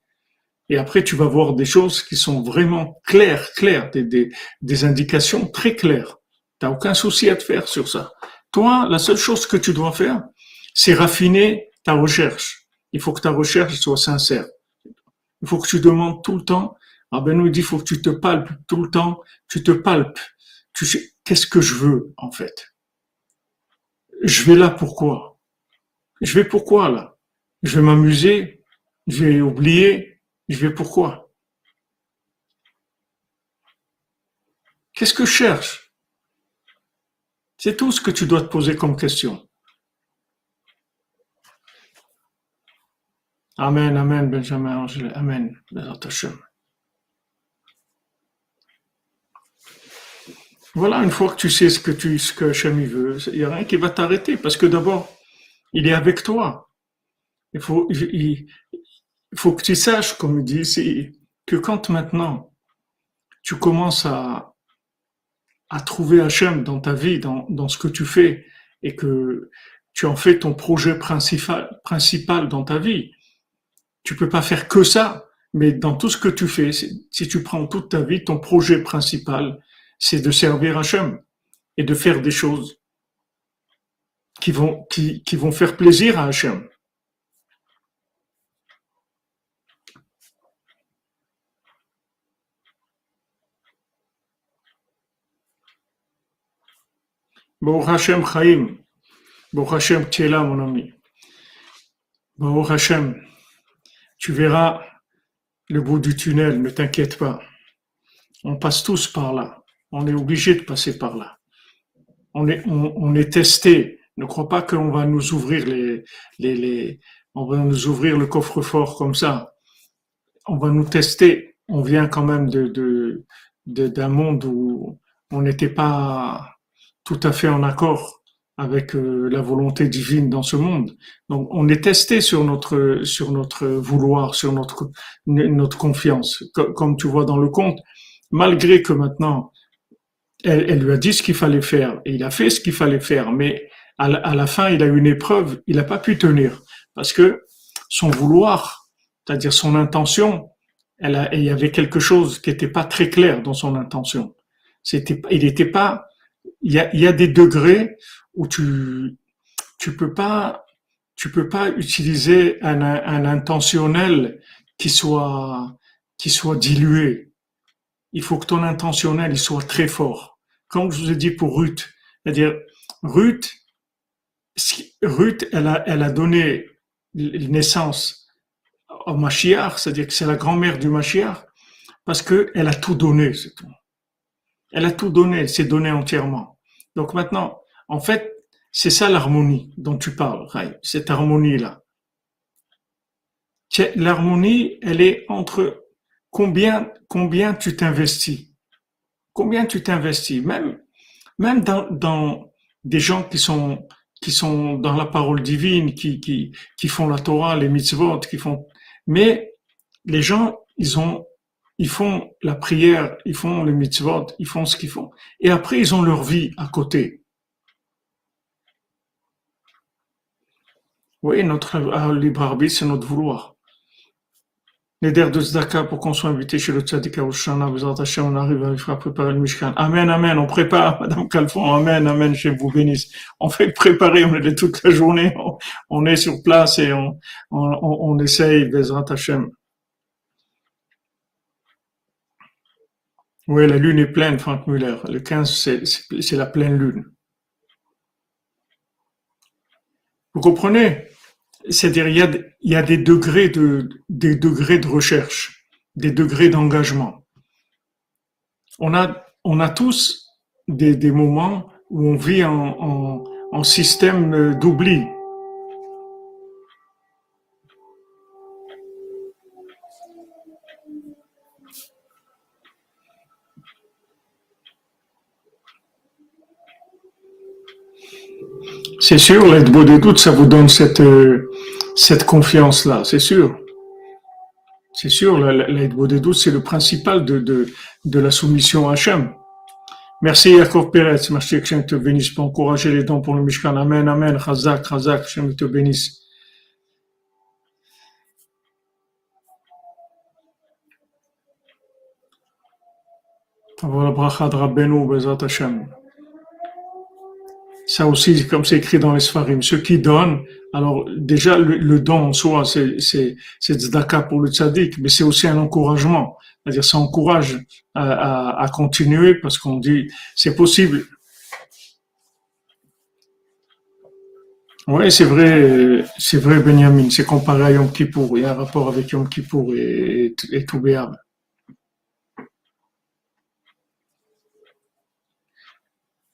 Et après, tu vas voir des choses qui sont vraiment claires, claires, des, des, des indications très claires. Tu n'as aucun souci à te faire sur ça. Toi, la seule chose que tu dois faire, c'est raffiner ta recherche. Il faut que ta recherche soit sincère. Il faut que tu demandes tout le temps. Ah ben nous dit, il faut que tu te palpes tout le temps. Tu te palpes. Tu qu'est-ce que je veux, en fait? Je vais là pourquoi? Je vais pourquoi, là? Je vais m'amuser? Je vais oublier? Je vais pourquoi? Qu'est-ce que je cherche? C'est tout ce que tu dois te poser comme question. Amen, Amen, Benjamin Angèle, Amen, Voilà, une fois que tu sais ce que tu, ce que veut, il n'y a rien qui va t'arrêter, parce que d'abord, il est avec toi. Il faut, il faut que tu saches, comme il dit, que quand maintenant tu commences à, trouver Hachem dans ta vie, dans, ce que tu fais, et que tu en fais ton projet principal, principal dans ta vie, tu peux pas faire que ça, mais dans tout ce que tu fais, si tu prends toute ta vie, ton projet principal, c'est de servir Hachem et de faire des choses qui vont, qui, qui vont faire plaisir à Hachem. Baruch Hashem Chaim. Baruch Hashem, tu mon ami. Baruch tu verras le bout du tunnel, ne t'inquiète pas. On passe tous par là. On est obligé de passer par là. On est, testé. Ne crois pas qu'on va nous ouvrir les, les, on va nous ouvrir le coffre-fort comme ça. On va nous tester. On vient quand même d'un monde où on n'était pas tout à fait en accord avec euh, la volonté divine dans ce monde. Donc, on est testé sur notre sur notre vouloir, sur notre notre confiance. Comme, tu vois dans le conte, malgré que maintenant elle, lui a dit ce qu'il fallait faire et il a fait ce qu'il fallait faire, mais à la, fin il a eu une épreuve, il n'a pas pu tenir parce que son vouloir, c'est-à-dire son intention, elle a, il y avait quelque chose qui n'était pas très clair dans son intention. C'était, il n'était pas il y a, y a des degrés où tu tu peux pas tu peux pas utiliser un, un intentionnel qui soit qui soit dilué. Il faut que ton intentionnel il soit très fort. Comme je vous ai dit pour Ruth, c'est-à-dire Ruth, Ruth, elle a, elle a donné naissance au Mashiach, c'est-à-dire que c'est la grand-mère du Mashiach, parce que elle a tout donné. Elle a tout donné, elle s'est donnée entièrement. Donc maintenant, en fait, c'est ça l'harmonie dont tu parles, cette harmonie-là. L'harmonie, elle est entre combien, combien tu t'investis. Combien tu t'investis. Même, même dans, dans des gens qui sont, qui sont dans la parole divine, qui, qui, qui font la Torah, les mitzvot, qui font, mais les gens, ils ont ils font la prière, ils font les mitzvot, ils font ce qu'ils font. Et après, ils ont leur vie à côté. Oui, notre libre arbitre, c'est notre vouloir. Les der de Zdaka pour qu'on soit invité chez le Tzadik Aoushana, vous on arrive à préparer le Mishkan. Amen, amen, on prépare, Madame Calfon, amen, amen, chez vous bénisse. On fait préparer, on est là toute la journée, on, est sur place et on, on, on, on essaye, Bezrat Hashem. Oui, la lune est pleine, Franck Muller. Le 15, c'est la pleine lune. Vous comprenez? C'est-à-dire, il, y a, des degrés de, recherche, des degrés d'engagement. On a, tous des, moments où on vit en système d'oubli. C'est sûr, l'aide beau des doutes, ça vous donne cette, euh, cette confiance-là, c'est sûr. C'est sûr, l'aide des doutes, c'est le principal de, de, de la soumission à Hachem. Merci Yaakov Pérez, merci que te bénisse pour encourager les dons pour le Mishkan. Amen, Amen, Chazak, Chazak, Hachem te bénisse. Voilà, de Bezat. Ça aussi, comme c'est écrit dans les Sfarim, ceux qui donnent, alors déjà le, don en soi, c'est tzedaka pour le tzaddik, mais c'est aussi un encouragement. C'est-à-dire, ça encourage à, à, continuer parce qu'on dit, c'est possible. Oui, c'est vrai, c'est vrai, Benjamin, c'est comparé à Yom Kippour. Il y a un rapport avec Yom Kippour et, et, et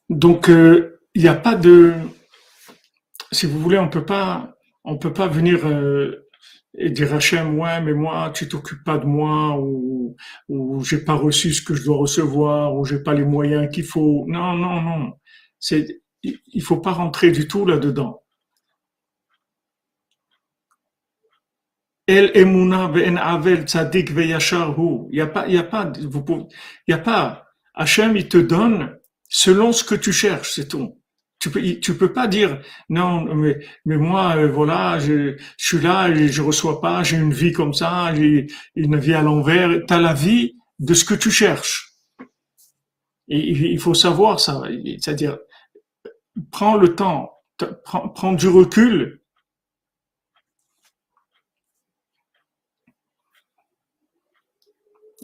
Donc, euh, il n'y a pas de, si vous voulez, on peut pas, on peut pas venir euh, et dire Hachem, ouais, mais moi, tu t'occupes pas de moi, ou, ou j'ai pas reçu ce que je dois recevoir, ou j'ai pas les moyens qu'il faut. Non, non, non. C'est, il faut pas rentrer du tout là-dedans. El emuna ve'en avel tzadik hu. Il y a pas, il y a pas, vous pouvez, il y a pas. Hachem, il te donne selon ce que tu cherches, c'est tout. Tu peux, tu peux pas dire non, mais, mais moi, euh, voilà, je, suis là et je reçois pas, j'ai une vie comme ça, j'ai une vie à l'envers. Tu as la vie de ce que tu cherches. Et il faut savoir ça, c'est-à-dire prends le temps, prends du recul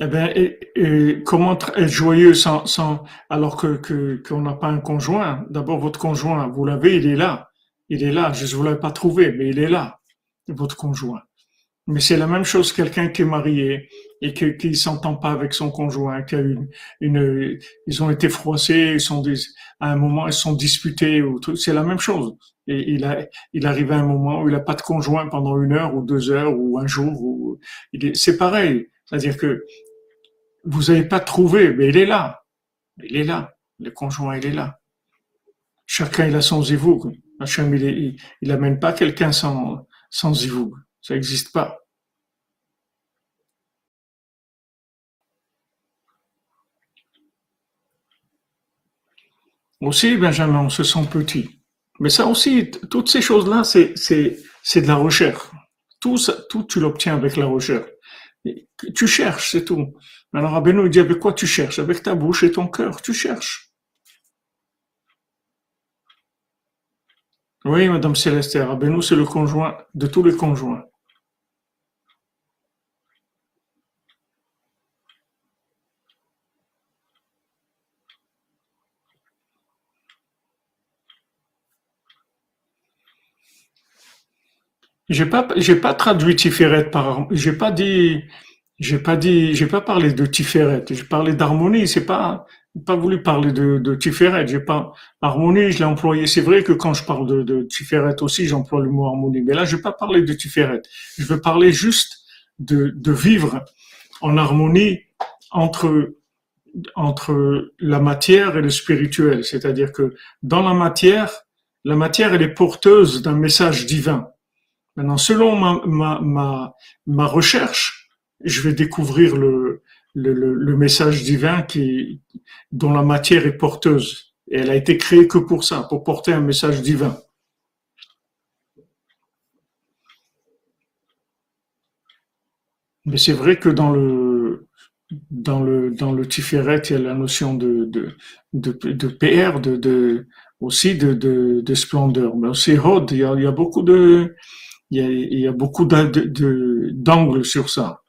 Eh bien, et, comment être joyeux sans, sans alors que qu'on n'a pas un conjoint D'abord, votre conjoint, vous l'avez, il est là, il est là. Je ne vous l'avais pas trouvé, mais il est là, votre conjoint. Mais c'est la même chose quelqu'un qui est marié et qui qui s'entend pas avec son conjoint, qui a une, une ils ont été froissés, ils sont à un moment ils sont disputés ou. C'est la même chose. Et il a, il arrive à un moment où il n'a pas de conjoint pendant une heure ou deux heures ou un jour. Ou, c'est pareil. C'est-à-dire que vous n'avez pas trouvé, mais il est là. Il est là. Le conjoint, il est là. Chacun, il a son zivoug. Hachem, il, il, amène pas quelqu'un sans, sans zivoug. Ça n'existe pas. Aussi, Benjamin, on se sent petit. Mais ça aussi, toutes ces choses-là, c'est de la recherche. Tout, ça, tout tu l'obtiens avec la recherche. Tu cherches, c'est tout. Alors Rabbeinu dit avec quoi tu cherches? Avec ta bouche et ton cœur, tu cherches. Oui, Madame Céleste, Rabbeinu c'est le conjoint de tous les conjoints. J'ai pas, pas traduit Tiferet par, j'ai pas dit, j'ai pas dit, j'ai pas parlé de Tiferet. J'ai parlé d'harmonie. C'est pas, pas voulu parler de, de Tiferet. J'ai pas, harmonie, je l'ai employé. C'est vrai que quand je parle de, de Tiferet aussi, j'emploie le mot harmonie. Mais là, je vais pas parler de Tiferet. Je veux parler juste de, de vivre en harmonie entre, entre la matière et le spirituel. C'est-à-dire que dans la matière, la matière, elle est porteuse d'un message divin. Maintenant, selon ma, ma, ma, ma recherche, je vais découvrir le, message divin qui, dont la matière est porteuse. Elle a été créée que pour ça, pour porter un message divin. Mais c'est vrai que dans le, Tiferet, il y a la notion de, PR, aussi de, de, de splendeur. Mais aussi Hod, il y a, beaucoup d'angles sur ça.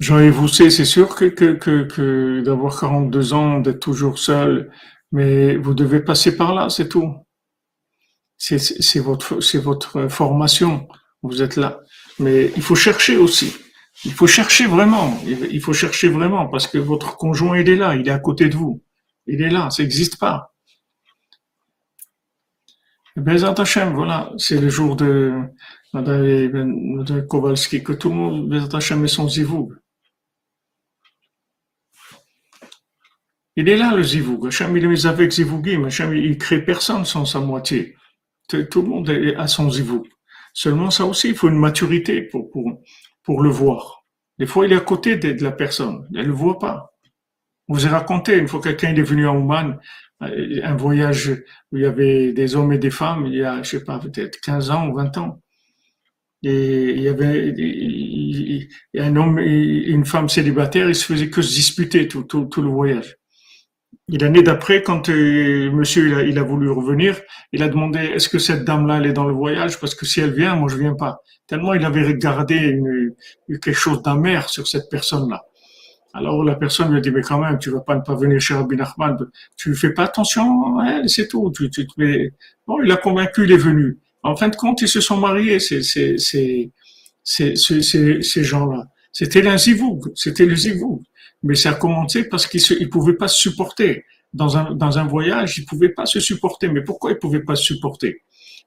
Jean-Yves c'est sûr que, que, que, que d'avoir 42 ans, d'être toujours seul, mais vous devez passer par là, c'est tout. C'est votre, votre formation. Vous êtes là. Mais il faut chercher aussi. Il faut chercher vraiment. Il faut chercher vraiment parce que votre conjoint, il est là. Il est à côté de vous. Il est là. Ça n'existe pas. Bezat Hashem, voilà. C'est le jour de Madame Kowalski que tout le monde, Bezat Hashem, est son zivou. Il est là, le zivoug. Hachem, il est avec zivougim. Hachem, il crée personne sans sa moitié. Tout le monde a son zivoug. Seulement, ça aussi, il faut une maturité pour, pour, pour le voir. Des fois, il est à côté de, la personne. Elle ne le voit pas. Je vous ai raconté, une fois quelqu'un est venu à Ouman, euh, un voyage où il y avait des hommes et des femmes, il y a, je sais pas, peut-être 15 ans ou 20 ans. Et il y avait un homme et une femme célibataire, ils se faisaient que se disputer tout, tout, tout le voyage. L'année d'après, quand euh, monsieur il a, il a, voulu revenir, il a demandé est-ce que cette dame-là elle est dans le voyage? Parce que si elle vient, moi je viens pas. Tellement il avait regardé une, quelque chose d'amer sur cette personne-là. Alors la personne lui a dit mais quand même tu vas pas ne pas venir chez Rabbi Nachman, tu fais pas attention à elle, c'est tout. Tu, tu, bon, il a convaincu, il est venu. En fin de compte, ils se sont mariés ces ces ces ces, ces, ces gens-là. C'était un zivoug, c'était le zivoug mais ça a commencé parce qu'ils ne pouvaient pas se supporter. Dans un, dans un voyage, ils ne pouvaient pas se supporter. Mais pourquoi ils ne pouvaient pas se supporter?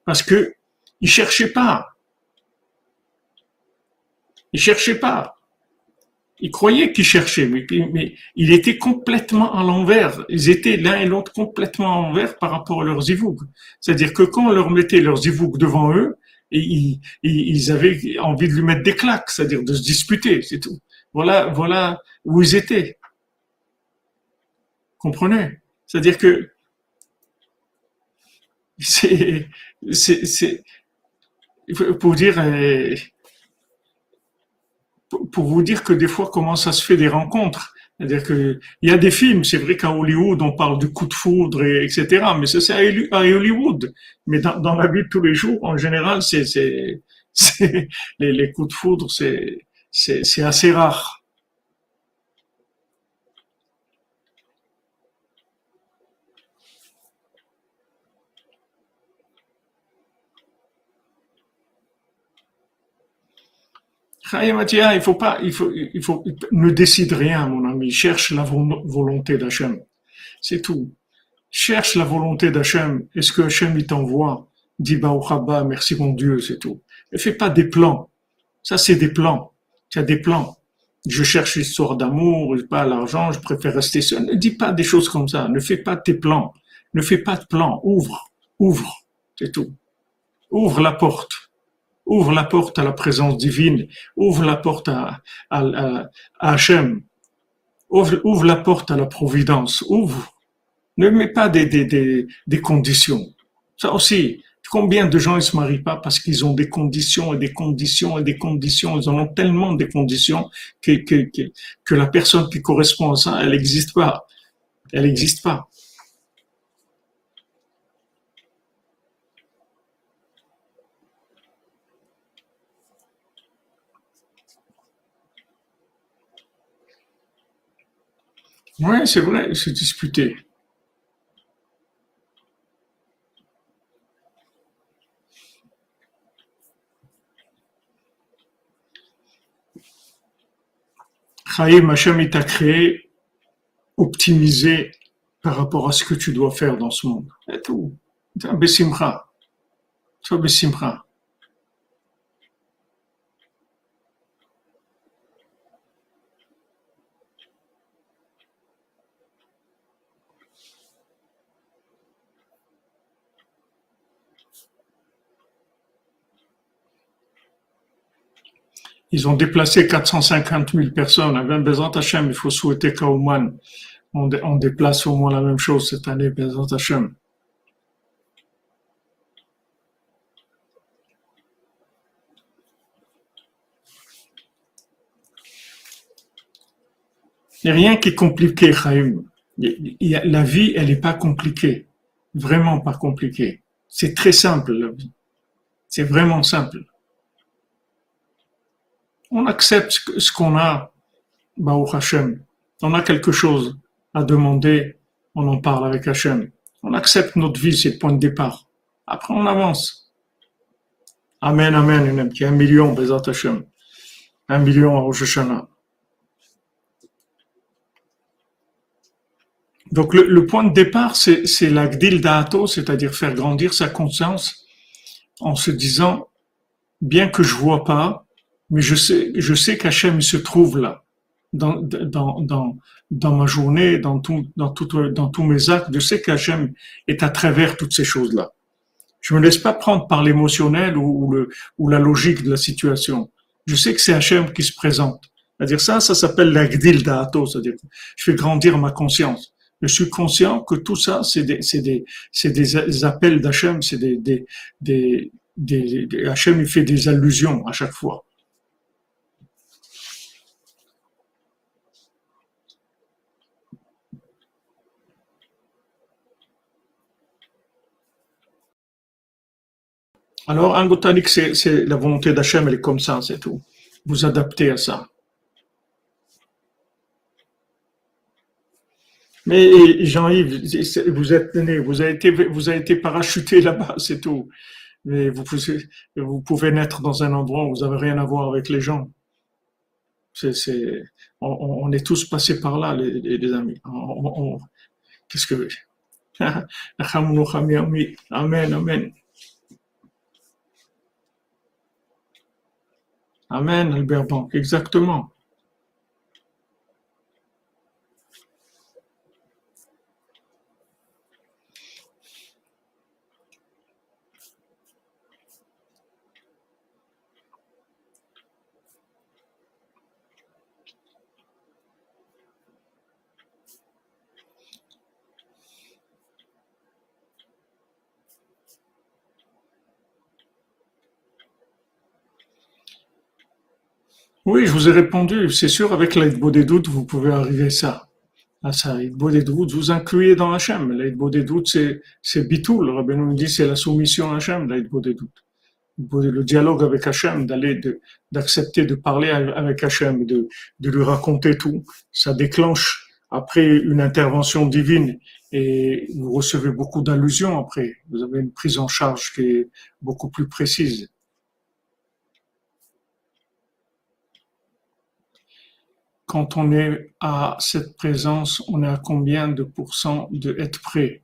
Parce que ils cherchaient pas. Ils cherchaient pas. Ils croyaient qu'ils cherchaient, mais, mais il était complètement à l'envers. Ils étaient l'un et l'autre complètement à l'envers par rapport à leurs zivougs. C'est-à-dire que quand on leur mettait leurs zivougs devant eux, ils, ils avaient envie de lui mettre des claques, c'est-à-dire de se disputer, c'est tout. Voilà, voilà où ils étaient. Comprenez? C'est-à-dire que c'est, pour dire, euh, pour vous dire que des fois comment ça se fait des rencontres. C'est-à-dire que il y a des films, c'est vrai qu'à Hollywood on parle du coup de foudre, et, etc. Mais ça c'est à Hollywood. Mais dans, la vie de tous les jours, en général, c'est, les, les coups de foudre, c'est, c'est assez rare. Il faut pas, il faut, il faut, ne décide rien, mon ami. Cherche la volonté d'Hachem. C'est tout. Cherche la volonté d'Hachem. Est-ce que Hachem, il t'envoie? Dis Baouchaba, merci mon Dieu, c'est tout. Ne fais pas des plans. Ça, c'est des plans. Tu as des plans. Je cherche l'histoire d'amour, pas l'argent, je préfère rester seul. Ne dis pas des choses comme ça. Ne fais pas tes plans. Ne fais pas de plans. Ouvre. Ouvre. C'est tout. Ouvre la porte ouvre la porte à la présence divine, ouvre la porte à, à, Hachem, ouvre, ouvre, la porte à la providence, ouvre. Ne mets pas des, des, des, des conditions. Ça aussi, combien de gens ne se marient pas parce qu'ils ont des conditions et des conditions et des conditions, ils en ont tellement des conditions que, que, que, que la personne qui correspond à ça, elle n'existe pas. Elle n'existe pas. Oui, c'est vrai, c'est disputé. Chaim Hashem t'a créé, optimisé par rapport à ce que tu dois faire dans ce monde. C'est tout. C'est un bessimcha. Un bessimcha. Ils ont déplacé 450 000 personnes. Avec Bezant Hachem, il faut souhaiter qu'à Oman, on, on, déplace au moins la même chose cette année, Bezant Hachem. Il n'y a rien qui est compliqué, Chaim. La vie, elle n'est pas compliquée. Vraiment pas compliquée. C'est très simple, la vie. C'est vraiment simple on accepte ce qu'on a Baruch Hashem, on a quelque chose à demander, on en parle avec Hashem. On accepte notre vie, c'est le point de départ. Après, on avance. Amen, amen, il y un million, Bezat Hashem. Un million à Rosh. Donc le, point de départ, c'est la gdil d'Ato, c'est-à-dire faire grandir sa conscience en se disant, bien que je vois pas, mais je sais, je sais qu'Hachem se trouve là, dans, dans, dans, dans ma journée, dans, tout, dans, tout, dans tous mes actes, je sais qu'Hachem est à travers toutes ces choses-là. Je me laisse pas prendre par l'émotionnel ou, le, ou la logique de la situation. Je sais que c'est Hachem qui se présente. C'est-à-dire ça, ça s'appelle la gdil d'Ato, c'est-à-dire je fais grandir ma conscience je suis conscient que tout ça, c'est des, c'est des, c'est des appels d'Hachem, c'est des, des, des, des, Hachem, il fait des allusions à chaque fois. Alors, en botanique, c'est, la volonté d'Hachem, elle est comme ça, c'est tout. Vous adaptez à ça. Mais Jean-Yves, vous êtes né, vous avez été, vous avez été parachuté là-bas, c'est tout. Mais vous pouvez, vous pouvez naître dans un endroit où vous n'avez rien à voir avec les gens. C'est, c'est, on, on, est tous passés par là, les, les amis. qu'est-ce que Amen, amen. Amen, Albert Banque, exactement. Oui, je vous ai répondu. C'est sûr, avec l'Aïdbo des doutes, vous pouvez arriver ça. À ça, l'Aïdbo des doutes, vous incluez dans Hachem. L'Aïdbo des doutes, c'est, c'est bitul. Le rabbin nous dit, c'est la soumission à Hachem, l'Aïdbo des doutes. Le dialogue avec Hachem, d'aller, de, d'accepter de parler avec Hachem, de, de lui raconter tout. Ça déclenche après une intervention divine et vous recevez beaucoup d'allusions après. Vous avez une prise en charge qui est beaucoup plus précise. Quand on est à cette présence, on est à combien de pourcents de être prêt?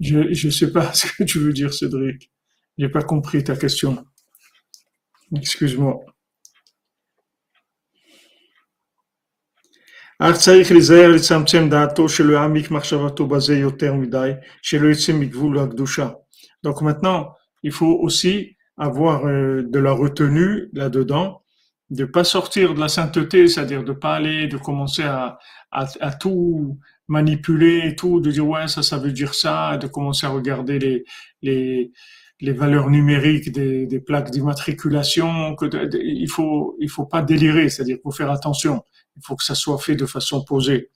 Je ne sais pas ce que tu veux dire, Cédric. J'ai pas compris ta question. Excuse-moi. Donc maintenant, il faut aussi avoir euh, de la retenue là-dedans de pas sortir de la sainteté, c'est-à-dire de pas aller, de commencer à, à, à, tout manipuler et tout, de dire ouais ça ça veut dire ça, de commencer à regarder les les, les valeurs numériques des, des plaques d'immatriculation, que il faut il faut pas délirer, c'est-à-dire faut faire attention, il faut que ça soit fait de façon posée.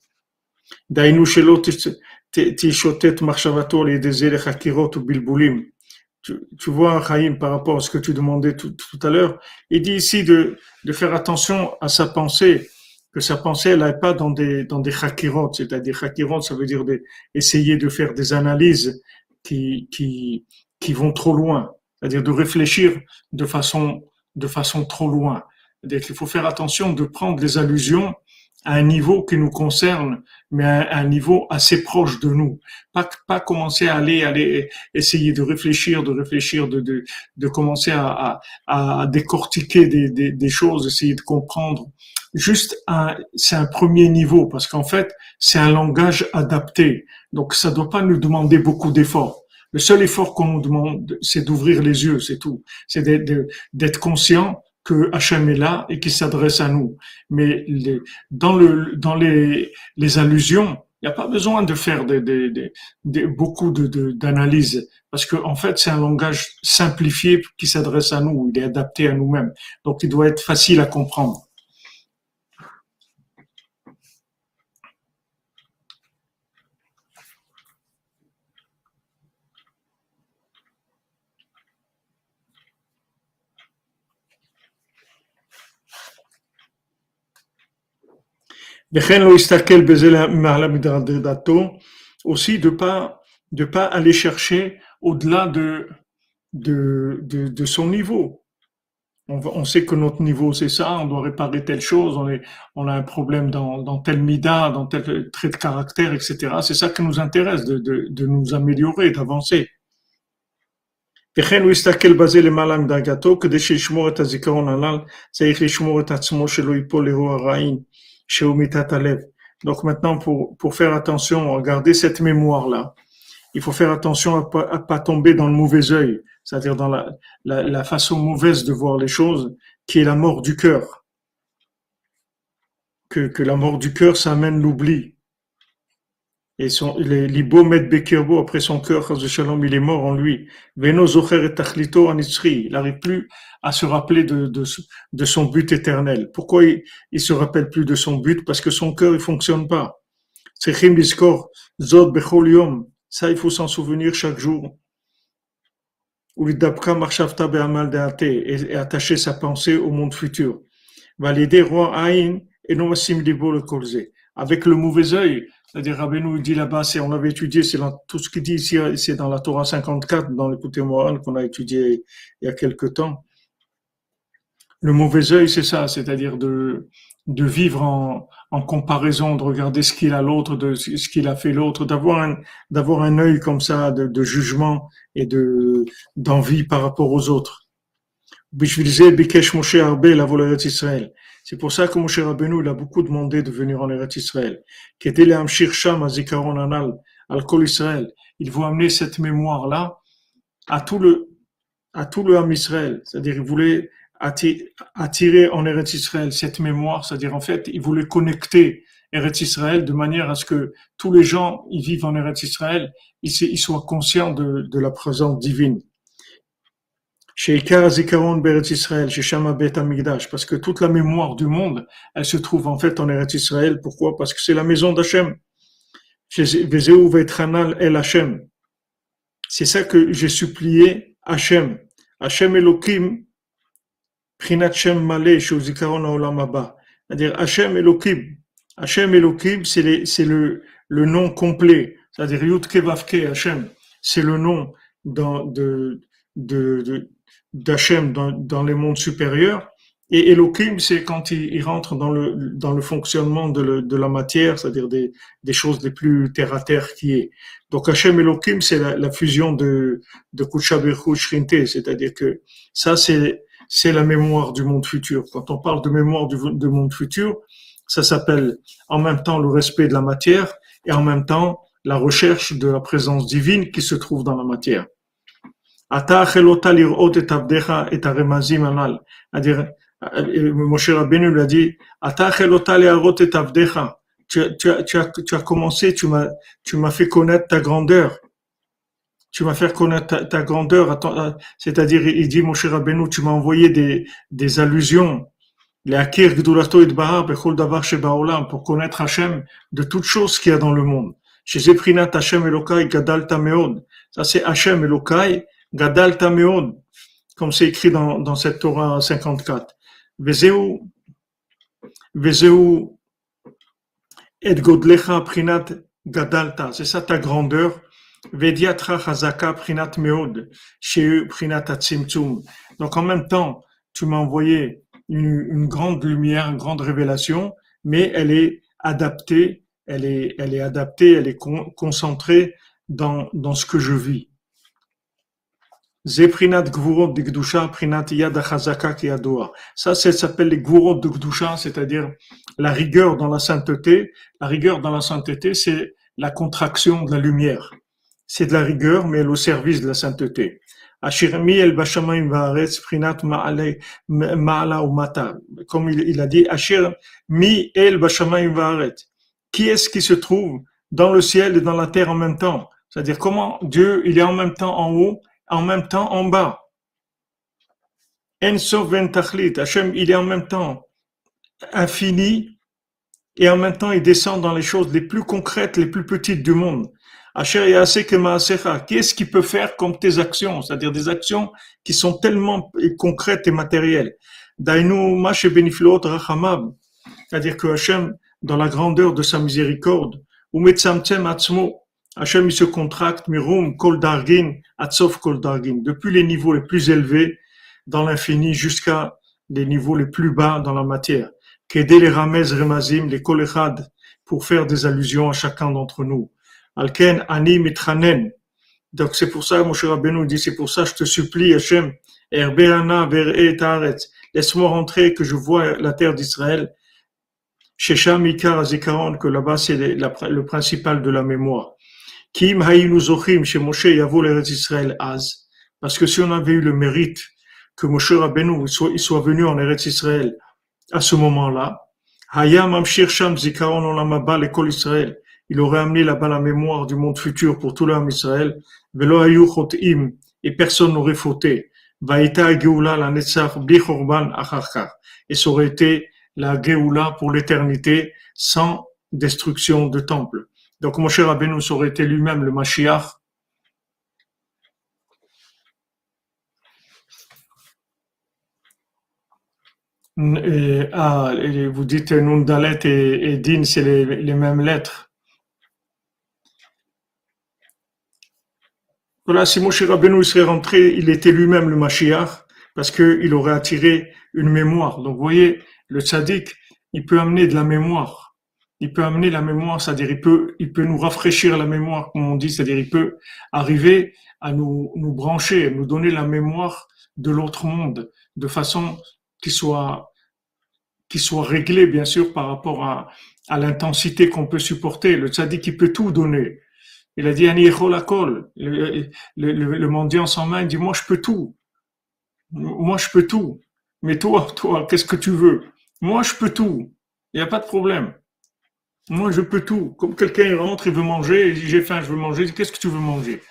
Tu, tu, vois, Chaim, par rapport à ce que tu demandais tout, tout à l'heure, il dit ici de, de, faire attention à sa pensée, que sa pensée, elle n'est pas dans des, dans des chakirot, c'est-à-dire chakirot, ça veut dire des, essayer de faire des analyses qui, qui, qui vont trop loin, c'est-à-dire de réfléchir de façon, de façon trop loin. C'est-à-dire qu'il faut faire attention de prendre des allusions un niveau qui nous concerne, mais un niveau assez proche de nous. Pas, pas commencer à aller, aller essayer de réfléchir, de réfléchir, de, de, de commencer à, à, à décortiquer des, des, des, choses, essayer de comprendre. Juste, c'est un premier niveau parce qu'en fait, c'est un langage adapté. Donc, ça ne doit pas nous demander beaucoup d'efforts. Le seul effort qu'on nous demande, c'est d'ouvrir les yeux, c'est tout. C'est d'être conscient que Hachem est là et qui s'adresse à nous. Mais les, dans, le, dans les, les allusions, il n'y a pas besoin de faire des, des, des, beaucoup d'analyses de, parce qu'en en fait, c'est un langage simplifié qui s'adresse à nous, il est adapté à nous-mêmes. Donc, il doit être facile à comprendre. aussi de pas de pas aller chercher au-delà de, de, de, de son niveau. On, on, sait que notre niveau c'est ça, on doit réparer telle chose, on, est, on a un problème dans, dans tel mida, dans tel trait de caractère, etc. C'est ça qui nous intéresse, de, de, de nous améliorer, d'avancer. וכן הוא הסתכל בזה למעלה מדרגתו, כדי שישמור את הזיכרון הנ"ל, צריך לשמור את עצמו שלא ייפול לאירוע רעין, Donc maintenant, pour, pour faire attention, garder cette mémoire-là, il faut faire attention à pas, pas tomber dans le mauvais œil, c'est-à-dire dans la, la, façon mauvaise de voir les choses, qui est la mort du cœur. Que, que la mort du cœur, ça amène l'oubli. Et son, les, l'ibo met Bekirbo, après son cœur, Shalom, il est mort en lui. Veno Zocher et Tachlito en Il n'arrive plus à se rappeler de, de, de, son but éternel. Pourquoi il, il se rappelle plus de son but? Parce que son cœur, il fonctionne pas. Sechim Biskor, Zod Bechol Yom. Ça, il faut s'en souvenir chaque jour. Et attacher sa pensée au monde futur. Valider roi Aïn et non le colzé. Avec le mauvais œil, c'est-à-dire Rabbeinu dit là-bas, c'est, on avait étudié, c'est tout ce qu'il dit ici, c'est dans la Torah 54, dans le côté moral qu'on a étudié il y a quelque temps. Le mauvais œil, c'est ça, c'est-à-dire de, de vivre en, en comparaison, de regarder ce qu'il a l'autre, de ce qu'il a fait l'autre, d'avoir un, d'avoir un œil comme ça de, de jugement et de, d'envie par rapport aux autres. Bikesh Moshe Arbe, la Israël. C'est pour ça que Moshe il a beaucoup demandé de venir en Eretz Israël. Al Israël. Il veut amener cette mémoire-là à tout le, à tout le Ham Israël. C'est-à-dire, il voulait attirer en Eretz Israël cette mémoire, c'est-à-dire en fait, il voulait connecter Eretz Israël de manière à ce que tous les gens qui vivent en Eretz Israël, ils, soient conscients de, la présence divine. Chez Zikaron Eretz Israël, chez Shama Bet Amigdash, parce que toute la mémoire du monde, elle se trouve en fait en Eretz Israël. Pourquoi? Parce que c'est la maison d'Hachem. C'est ça que j'ai supplié Hachem. Hachem Elohim, Prinat Shem Malé. C'est-à-dire Hachem Elohim. Hachem Elohim, c'est le, nom complet. C'est-à-dire Yud Kevavke Hachem. C'est le nom dans, de, de d'Hachem dans, dans, les mondes supérieurs. Et Elohim, c'est quand il, il, rentre dans le, dans le fonctionnement de, le, de la matière, c'est-à-dire des, des, choses les plus terre à terre qui est. Donc Hachem Elohim, c'est la, la, fusion de, de c'est-à-dire que ça, c'est, c'est la mémoire du monde futur. Quand on parle de mémoire du monde futur, ça s'appelle en même temps le respect de la matière et en même temps la recherche de la présence divine qui se trouve dans la matière. C'est-à-dire, Moshe Rabbeinu lui a dit, tu, tu, tu, as, tu as commencé, tu m'as, fait connaître ta grandeur. Tu m'as fait connaître ta, grandeur. C'est-à-dire, il dit, Moshe Rabbeinu, tu m'as envoyé des, des allusions. Pour connaître Hachem de toutes choses qu'il y a dans le monde. Chez Zeprinat Hachem Elokai Gadal Tameod. Ça c'est Hachem Elokai Gadal Tameod, comme c'est écrit dans, dans cette Torah 54. Vezeu, Vezeu, et Godlecha Prinat Gadalta, c'est ça ta grandeur. Vediatra Chazaka Prinat Meod, Sheu Prinat Atzimtzum. Donc en même temps, tu m'as envoyé une, une, grande lumière, une grande révélation, mais elle est adaptée, elle est, elle est adaptée, elle est con, concentrée dans, dans ce que je vis. Zeprinat Gvurot de Gdusha, Prinat Yad Ça, ça s'appelle les Gvurot de Gdusha, c'est-à-dire la rigueur dans la sainteté. La rigueur dans la sainteté, c'est la contraction de la lumière. C'est de la rigueur, mais elle au service de la sainteté. Comme il, a dit, Ashir mi el Bashamayim Vaaretz. Qui est-ce qui se trouve dans le ciel et dans la terre en même temps? C'est-à-dire comment Dieu, il est en même temps en haut en même temps en bas. En Hashem, il est en même temps infini et en même temps il descend dans les choses les plus concrètes, les plus petites du monde. Qu'est-ce qu'il peut faire comme tes actions, c'est-à-dire des actions qui sont tellement concrètes et matérielles. C'est-à-dire que Hachem, dans la grandeur de sa miséricorde, Hachem il se contracte, mirum kol dargin, atsof kol dargin, depuis les niveaux les plus élevés dans l'infini jusqu'à les niveaux les plus bas dans la matière. Qu'aider les ramez remazim, les kolechad, pour faire des allusions à chacun d'entre nous. Alken ani mitranen. Donc c'est pour ça, mon cher Rabbeinu dit, c'est pour ça je te supplie, Hachem, erbeana ver laisse-moi rentrer que je vois la terre d'Israël. Shesham ikar que là-bas c'est le principal de la mémoire. Parce que si on avait eu le mérite que Moshe Rabbeinu soit, il soit venu en Eretz Israël à ce moment-là, il aurait amené là-bas la mémoire du monde futur pour tout l'homme Israël, et personne n'aurait fauté. Et ça aurait été la Geoula pour l'éternité sans destruction de temple. Donc Moshe Rabbeinu aurait été lui-même le Mashiach. Ah, vous dites Nundalet et, et Din, c'est les, mêmes lettres. Voilà, si Moshe Rabbeinu serait rentré, il était lui-même le Mashiach, parce qu'il aurait attiré une mémoire. Donc vous voyez, le tzaddik, il peut amener de la mémoire il peut amener la mémoire, c'est-à-dire il peut, il peut nous rafraîchir la mémoire, comme on dit, c'est-à-dire il peut arriver à nous, nous brancher, nous donner la mémoire de l'autre monde, de façon qui soit, qui soit réglée, bien sûr, par rapport à, à l'intensité qu'on peut supporter. Le tzaddik, il peut tout donner. Il a dit, le, le, le, le mendiant sans main, dit, moi, je peux tout. Moi, je peux tout. Mais toi, toi, qu'est-ce que tu veux? Moi, je peux tout. Il n'y a pas de problème. Moi, je peux tout. Comme quelqu'un rentre, il veut manger, il dit j'ai faim, je veux manger. Qu'est-ce que tu veux manger?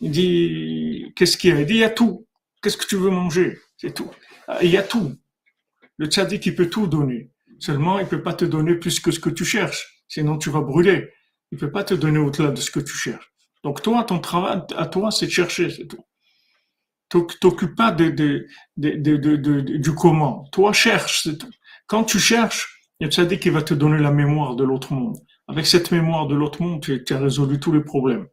Il dit qu'est-ce qu'il y a? Il dit il y a tout. Qu'est-ce que tu veux manger? C'est tout. Ah, il y a tout. Le tzaddik, il peut tout donner. Seulement, il peut pas te donner plus que ce que tu cherches. Sinon, tu vas brûler. Il peut pas te donner au-delà de ce que tu cherches. Donc, toi, ton travail, à toi, c'est de chercher, c'est tout. T'occupe pas de, du comment. Toi, cherche, c'est tout. Quand tu cherches, il y a tzaddik qui va te donner la mémoire de l'autre monde. Avec cette mémoire de l'autre monde, tu, as résolu tous les problèmes.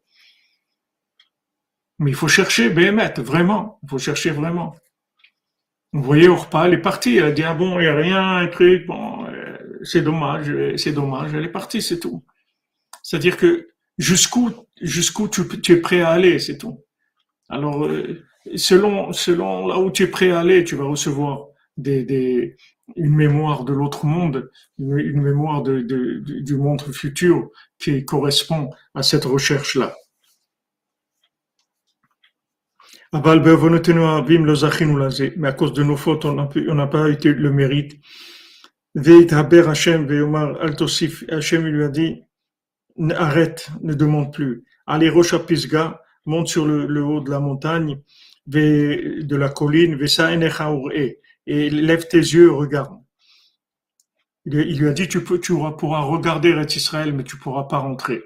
Mais il faut chercher, Béhémet, vraiment. Il faut chercher vraiment. Vous voyez, repas, elle est partie. Elle a dit, ah bon, il n'y a rien, un truc, bon, euh, c'est dommage, c'est dommage. Elle est partie, c'est tout. C'est-à-dire que jusqu'où, jusqu'où tu, es prêt à aller, c'est tout. Alors, euh, selon, selon là où tu es prêt à aller, tu vas recevoir des, des, une mémoire de l'autre monde, une, mémoire du monde futur qui correspond à cette recherche-là. Mais à cause de nos fautes, on n'a pas été le mérite. Hashem lui a dit, arrête, ne demande plus. Allez, Rocha Pisga, monte sur le, le, haut de la montagne, de la colline, et lève tes yeux, regarde. Il lui a dit, tu, pourras regarder Israël, mais tu ne pourras pas rentrer.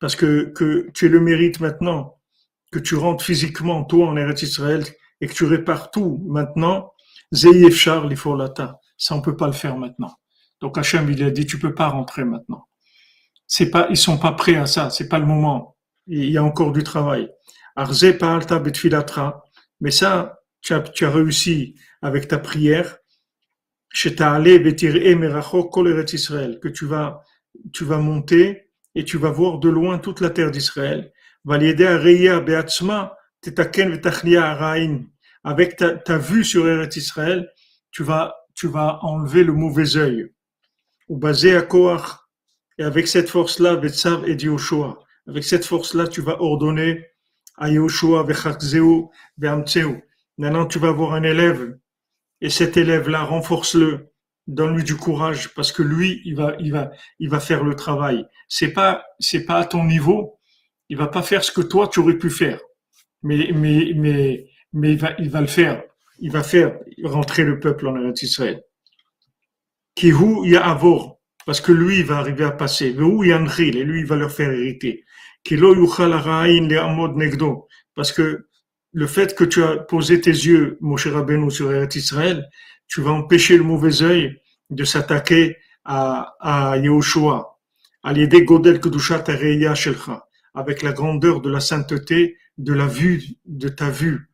Parce que, que tu es le mérite maintenant, que tu rentres physiquement, toi, en Eretz Israël, et que tu répares tout maintenant, ça, on peut pas le faire maintenant. Donc Hachem, il a dit, tu peux pas rentrer maintenant. C'est pas, ils sont pas prêts à ça, c'est pas le moment il y a encore du travail. Mais ça, tu as, tu as réussi avec ta prière. Que tu vas, tu vas monter et tu vas voir de loin toute la terre d'Israël. Avec ta, ta vue sur Eretz Israël, tu vas, tu vas enlever le mauvais œil. Ou basé à Koach, et avec cette force-là, Betsav et Dioshua. Avec cette force-là, tu vas ordonner à Yoshua, Vechakzeu, Ve'amtseu. Maintenant, tu vas avoir un élève, et cet élève-là, renforce-le, donne-lui du courage, parce que lui, il va, il va, il va faire le travail. C'est pas, c'est pas à ton niveau. Il va pas faire ce que toi, tu aurais pu faire. Mais, mais, mais, mais il va, il va le faire. Il va faire rentrer le peuple en Eretz Israël. Kihu Ya'avor. Parce que lui, il va arriver à passer. Vehu Yanril. Et lui, il va leur faire hériter. Parce que le fait que tu as posé tes yeux, mon cher Rabbeinu, sur Eretz Israël, tu vas empêcher le mauvais œil de s'attaquer à, à Yehoshua, à l'idée Godel Kedushat Shelcha, avec la grandeur de la sainteté, de la vue, de ta vue.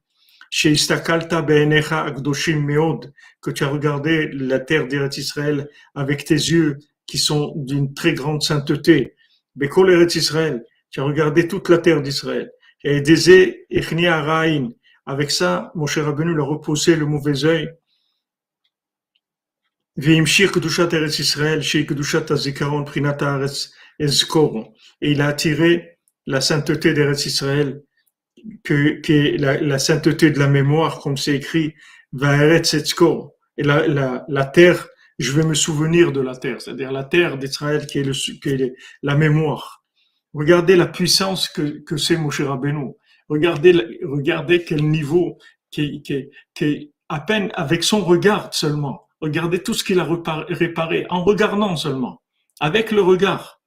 Chez Istakalta Meod, que tu as regardé la terre d'Eretz Israël avec tes yeux qui sont d'une très grande sainteté. Bekol Eretz Israël, tu as regardé toute la terre d'Israël. Et Araïn. Avec ça, mon cher Rabbeinu a repoussé le mauvais œil. Et il a attiré la sainteté d'Eretz Israël, que, que la, sainteté de la mémoire, comme c'est écrit, va Et la, la, la terre, je vais me souvenir de la terre, c'est-à-dire la terre d'Israël qui qui est la mémoire. Regardez la puissance que, que c'est Moshe Rabbeinu. Regardez, regardez quel niveau qui, qui, qui à peine avec son regard seulement. Regardez tout ce qu'il a réparé en regardant seulement, avec le regard,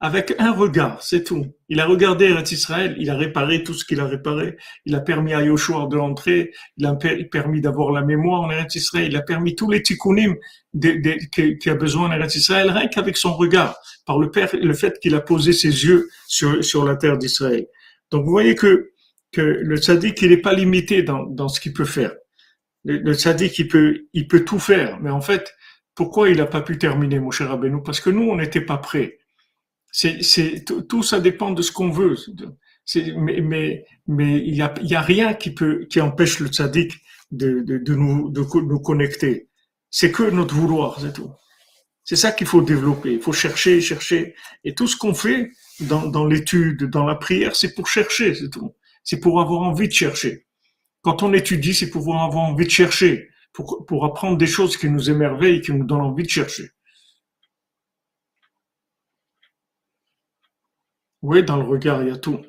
avec un regard, c'est tout. Il a regardé Eretz Israël, il a réparé tout ce qu'il a réparé, il a permis à Yoshua de l'entrer, il a permis d'avoir la mémoire en Eretz Israël, il a permis tous les tikkunim qui a besoin en Eretz Israël, rien qu'avec son regard, par le, fait qu'il a posé ses yeux sur, la terre d'Israël. Donc vous voyez que, le tzaddik, il n'est pas limité dans, ce qu'il peut faire. Le, le tzaddik, il peut, tout faire, mais en fait, pourquoi il n'a pas pu terminer, mon cher Abénou Parce que nous, on n'était pas prêts. C'est, tout ça dépend de ce qu'on veut. mais, mais, mais il y a, a rien qui peut, qui empêche le tzaddik de, de, de nous, de nous connecter. C'est que notre vouloir, c'est tout. C'est ça qu'il faut développer. Il faut chercher, chercher. Et tout ce qu'on fait dans, dans l'étude, dans la prière, c'est pour chercher, c'est tout. C'est pour avoir envie de chercher. Quand on étudie, c'est pour avoir envie de chercher, pour, pour apprendre des choses qui nous émerveillent, qui nous donnent envie de chercher. Oui, dans le regard, il y a tout.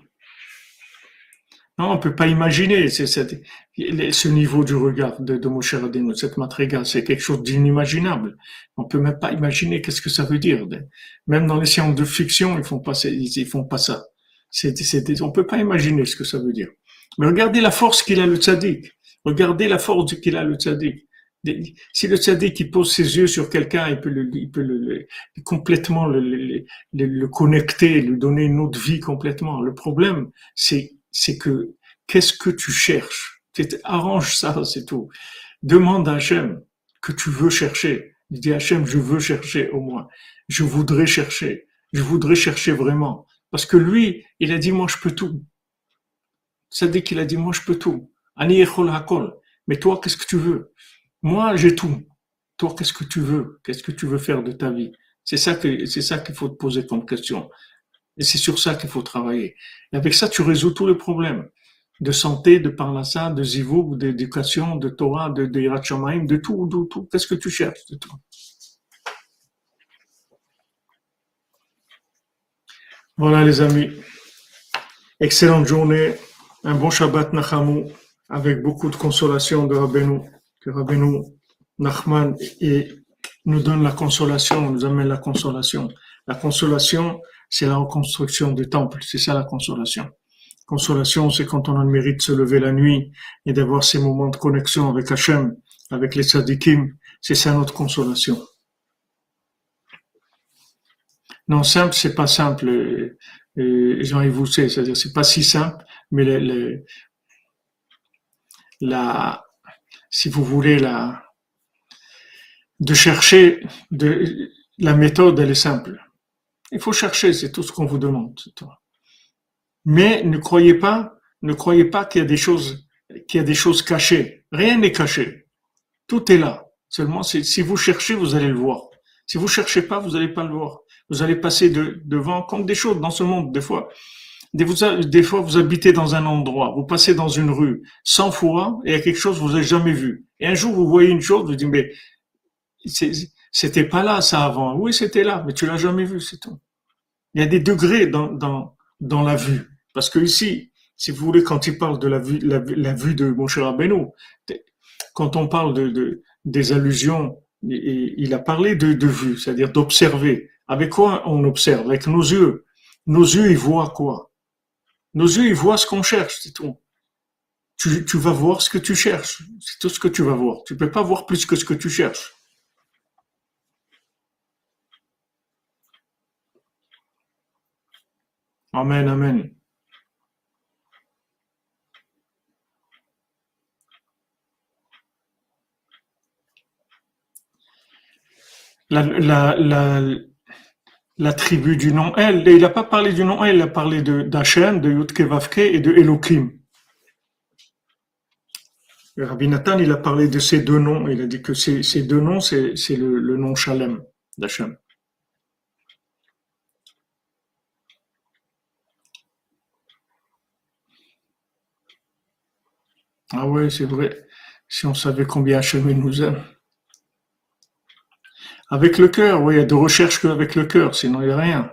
Non, on peut pas imaginer ce niveau du regard de, de Moshe cette matriga, c'est quelque chose d'inimaginable. On peut même pas imaginer qu'est-ce que ça veut dire. Même dans les sciences de fiction, ils font ils font pas ça. C'est, c'est, on peut pas imaginer ce que ça veut dire. Mais regardez la force qu'il a le tzaddik. Regardez la force qu'il a le tzaddik. Si le tzaddik pose ses yeux sur quelqu'un, il peut, le, il complètement le, connecter, lui donner une autre vie complètement. Le problème, c'est, que qu'est-ce que tu cherches? Arrange ça, c'est tout. Demande à Hachem que tu veux chercher. Dis Hachem, je veux chercher au moins. Je voudrais chercher. Je voudrais chercher vraiment. Parce que lui, il a dit, moi, je peux tout. C'est-à-dire qu'il a dit, moi, je peux tout. Mais toi, qu'est-ce que tu veux? Moi, j'ai tout. Toi, qu'est-ce que tu veux? Qu'est-ce que tu veux faire de ta vie? C'est ça qu'il faut te poser comme question. Et c'est sur ça qu'il faut travailler. Et avec ça, tu résous tous les problèmes. De santé, de parnassa, de zivou, d'éducation, de Torah, de, de de tout, de tout. Qu'est-ce que tu cherches? De tout. Voilà, les amis. Excellente journée. Un bon Shabbat Nachamu avec beaucoup de consolation de Rabbeinu. Que Rabbeinu Nachman nous donne la consolation, nous amène la consolation. La consolation, c'est la reconstruction du temple. C'est ça la consolation. Consolation, c'est quand on a le mérite de se lever la nuit et d'avoir ces moments de connexion avec Hachem, avec les tzadikim. C'est ça notre consolation. Non, simple, c'est pas simple. Jean-Yves vous c'est-à-dire c'est pas si simple, mais la, si vous voulez, la, de chercher la méthode, elle est simple. Il faut chercher, c'est tout ce qu'on vous demande. Mais ne croyez pas, ne croyez pas qu'il y a des choses, cachées. Rien n'est caché. Tout est là. Seulement, si vous cherchez, vous allez le voir. Si vous cherchez pas, vous n'allez pas le voir. Vous allez passer de, devant comme des choses dans ce monde, des fois. Des, fois, vous habitez dans un endroit, vous passez dans une rue 100 fois et il y a quelque chose que vous n'avez jamais vu. Et un jour, vous voyez une chose, vous dites, mais c'était pas là ça avant. Oui, c'était là, mais tu l'as jamais vu, c'est tout. Il y a des degrés dans, dans, dans la vue. Parce que ici, si vous voulez, quand il parle de la vue, la, vue de mon cher Abeno, quand on parle de, de, des allusions, il a parlé de, de vue, c'est-à-dire d'observer. Avec quoi on observe? Avec nos yeux. Nos yeux, ils voient quoi? Nos yeux, ils voient ce qu'on cherche, c'est tout. tu, vas voir ce que tu cherches. C'est tout ce que tu vas voir. Tu peux pas voir plus que ce que tu cherches. Amen, amen. La, la tribu du nom El, il n'a pas parlé du nom El, il a parlé de d'Hachem, de Yudke Vavke et de Elohim. Rabbi Nathan, il a parlé de ces deux noms, il a dit que ces, deux noms, c'est le, le nom Shalem d'Hachem. Ah ouais, c'est vrai. Si on savait combien Hachem nous aime. Avec le cœur, oui, il y a de recherches qu'avec le cœur, sinon il n'y a rien.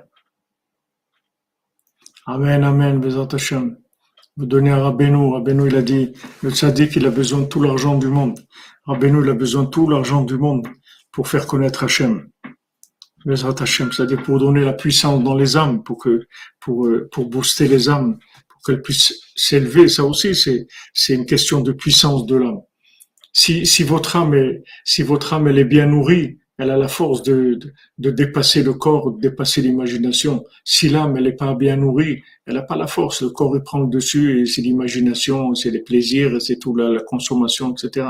Amen, amen, Bezat Hashem. Vous donnez à Rabbeinu, Rabbeinu il a dit, le tzaddik il a besoin de tout l'argent du monde. Rabbeinu il a besoin de tout l'argent du monde pour faire connaître Hachem. Bezat Hashem, c'est-à-dire pour donner la puissance dans les âmes, pour que, pour, euh, pour booster les âmes, pour qu'elles puissent s'élever. Ça aussi, c'est, c'est une question de puissance de l'âme. Si, si votre âme est, si votre âme elle est bien nourrie, elle a la force de, de, dépasser le corps, de dépasser l'imagination. Si l'âme, elle n'est pas bien nourrie, elle n'a pas la force. Le corps, il prend le dessus et c'est l'imagination, c'est les plaisirs, c'est tout la, la, consommation, etc.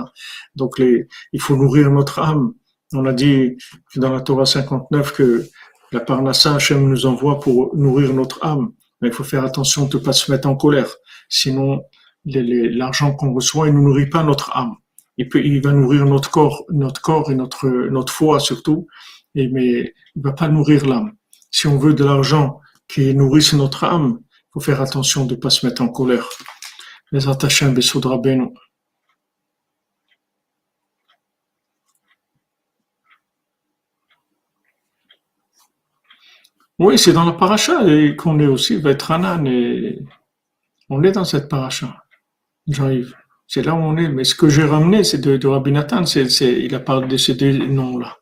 Donc, les, il faut nourrir notre âme. On a dit dans la Torah 59 que la Parnassa Hachem nous envoie pour nourrir notre âme. Mais il faut faire attention de ne pas se mettre en colère. Sinon, l'argent qu'on reçoit, il ne nourrit pas notre âme il, peut, il va nourrir notre corps, notre corps et notre, notre foi surtout, et, mais il va pas nourrir l'âme. Si on veut de l'argent qui nourrisse notre âme, il faut faire attention de ne pas se mettre en colère. Les attachants Bessoudra Beno. Oui, c'est dans la paracha qu'on est aussi, va être Anan, et on est dans cette paracha. J'arrive. C'est là où on est. Mais ce que j'ai ramené, c'est de, de Rabbi Nathan, c'est, il a parlé de ces deux noms-là.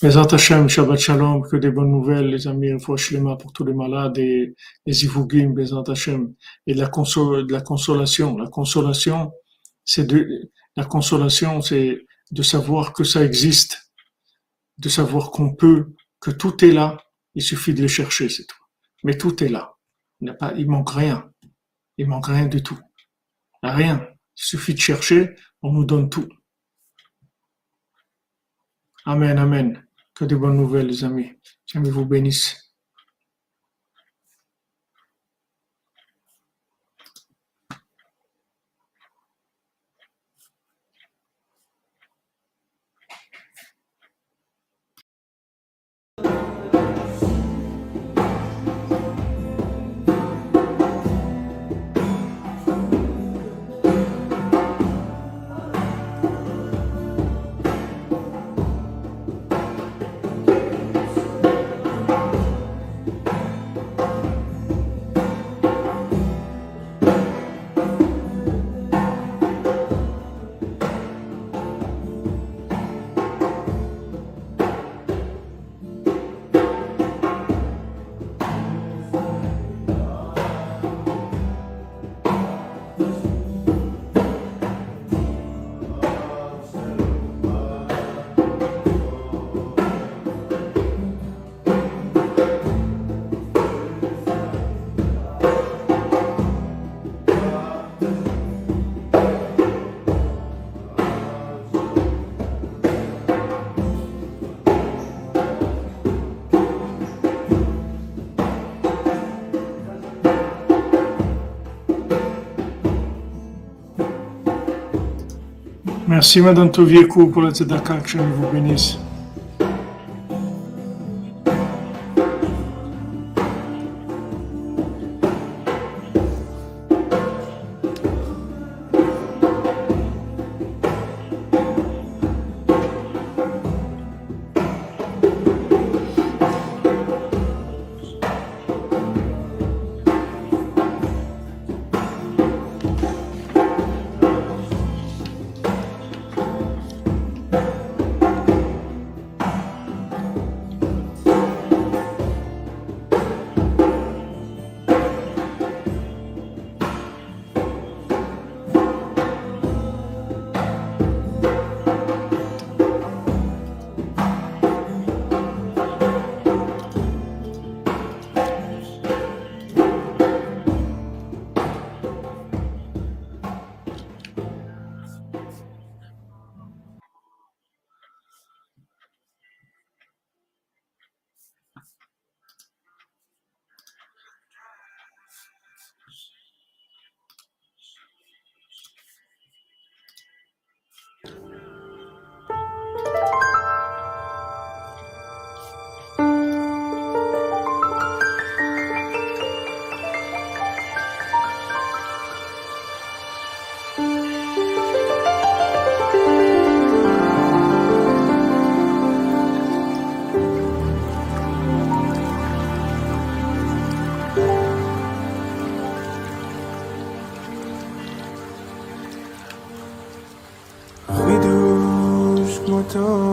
Mais Hashem, Shabbat Shalom, que des bonnes nouvelles, les amis, Shlema pour tous les malades et les Ivugim, Bezat Hashem, et de la, console, de la consolation. La consolation, c'est de, la consolation, c'est de savoir que ça existe, de savoir qu'on peut, que tout est là, il suffit de le chercher, c'est tout. Mais tout est là. Il n'y a pas, il manque rien. Il manque rien du tout. Rien. Il suffit de chercher, on nous donne tout. Amen, amen. Que de bonnes nouvelles, les amis. Jamais vous bénisse. Merci Madame Tovieco pour la tzedaka, que je vous bénisse. door.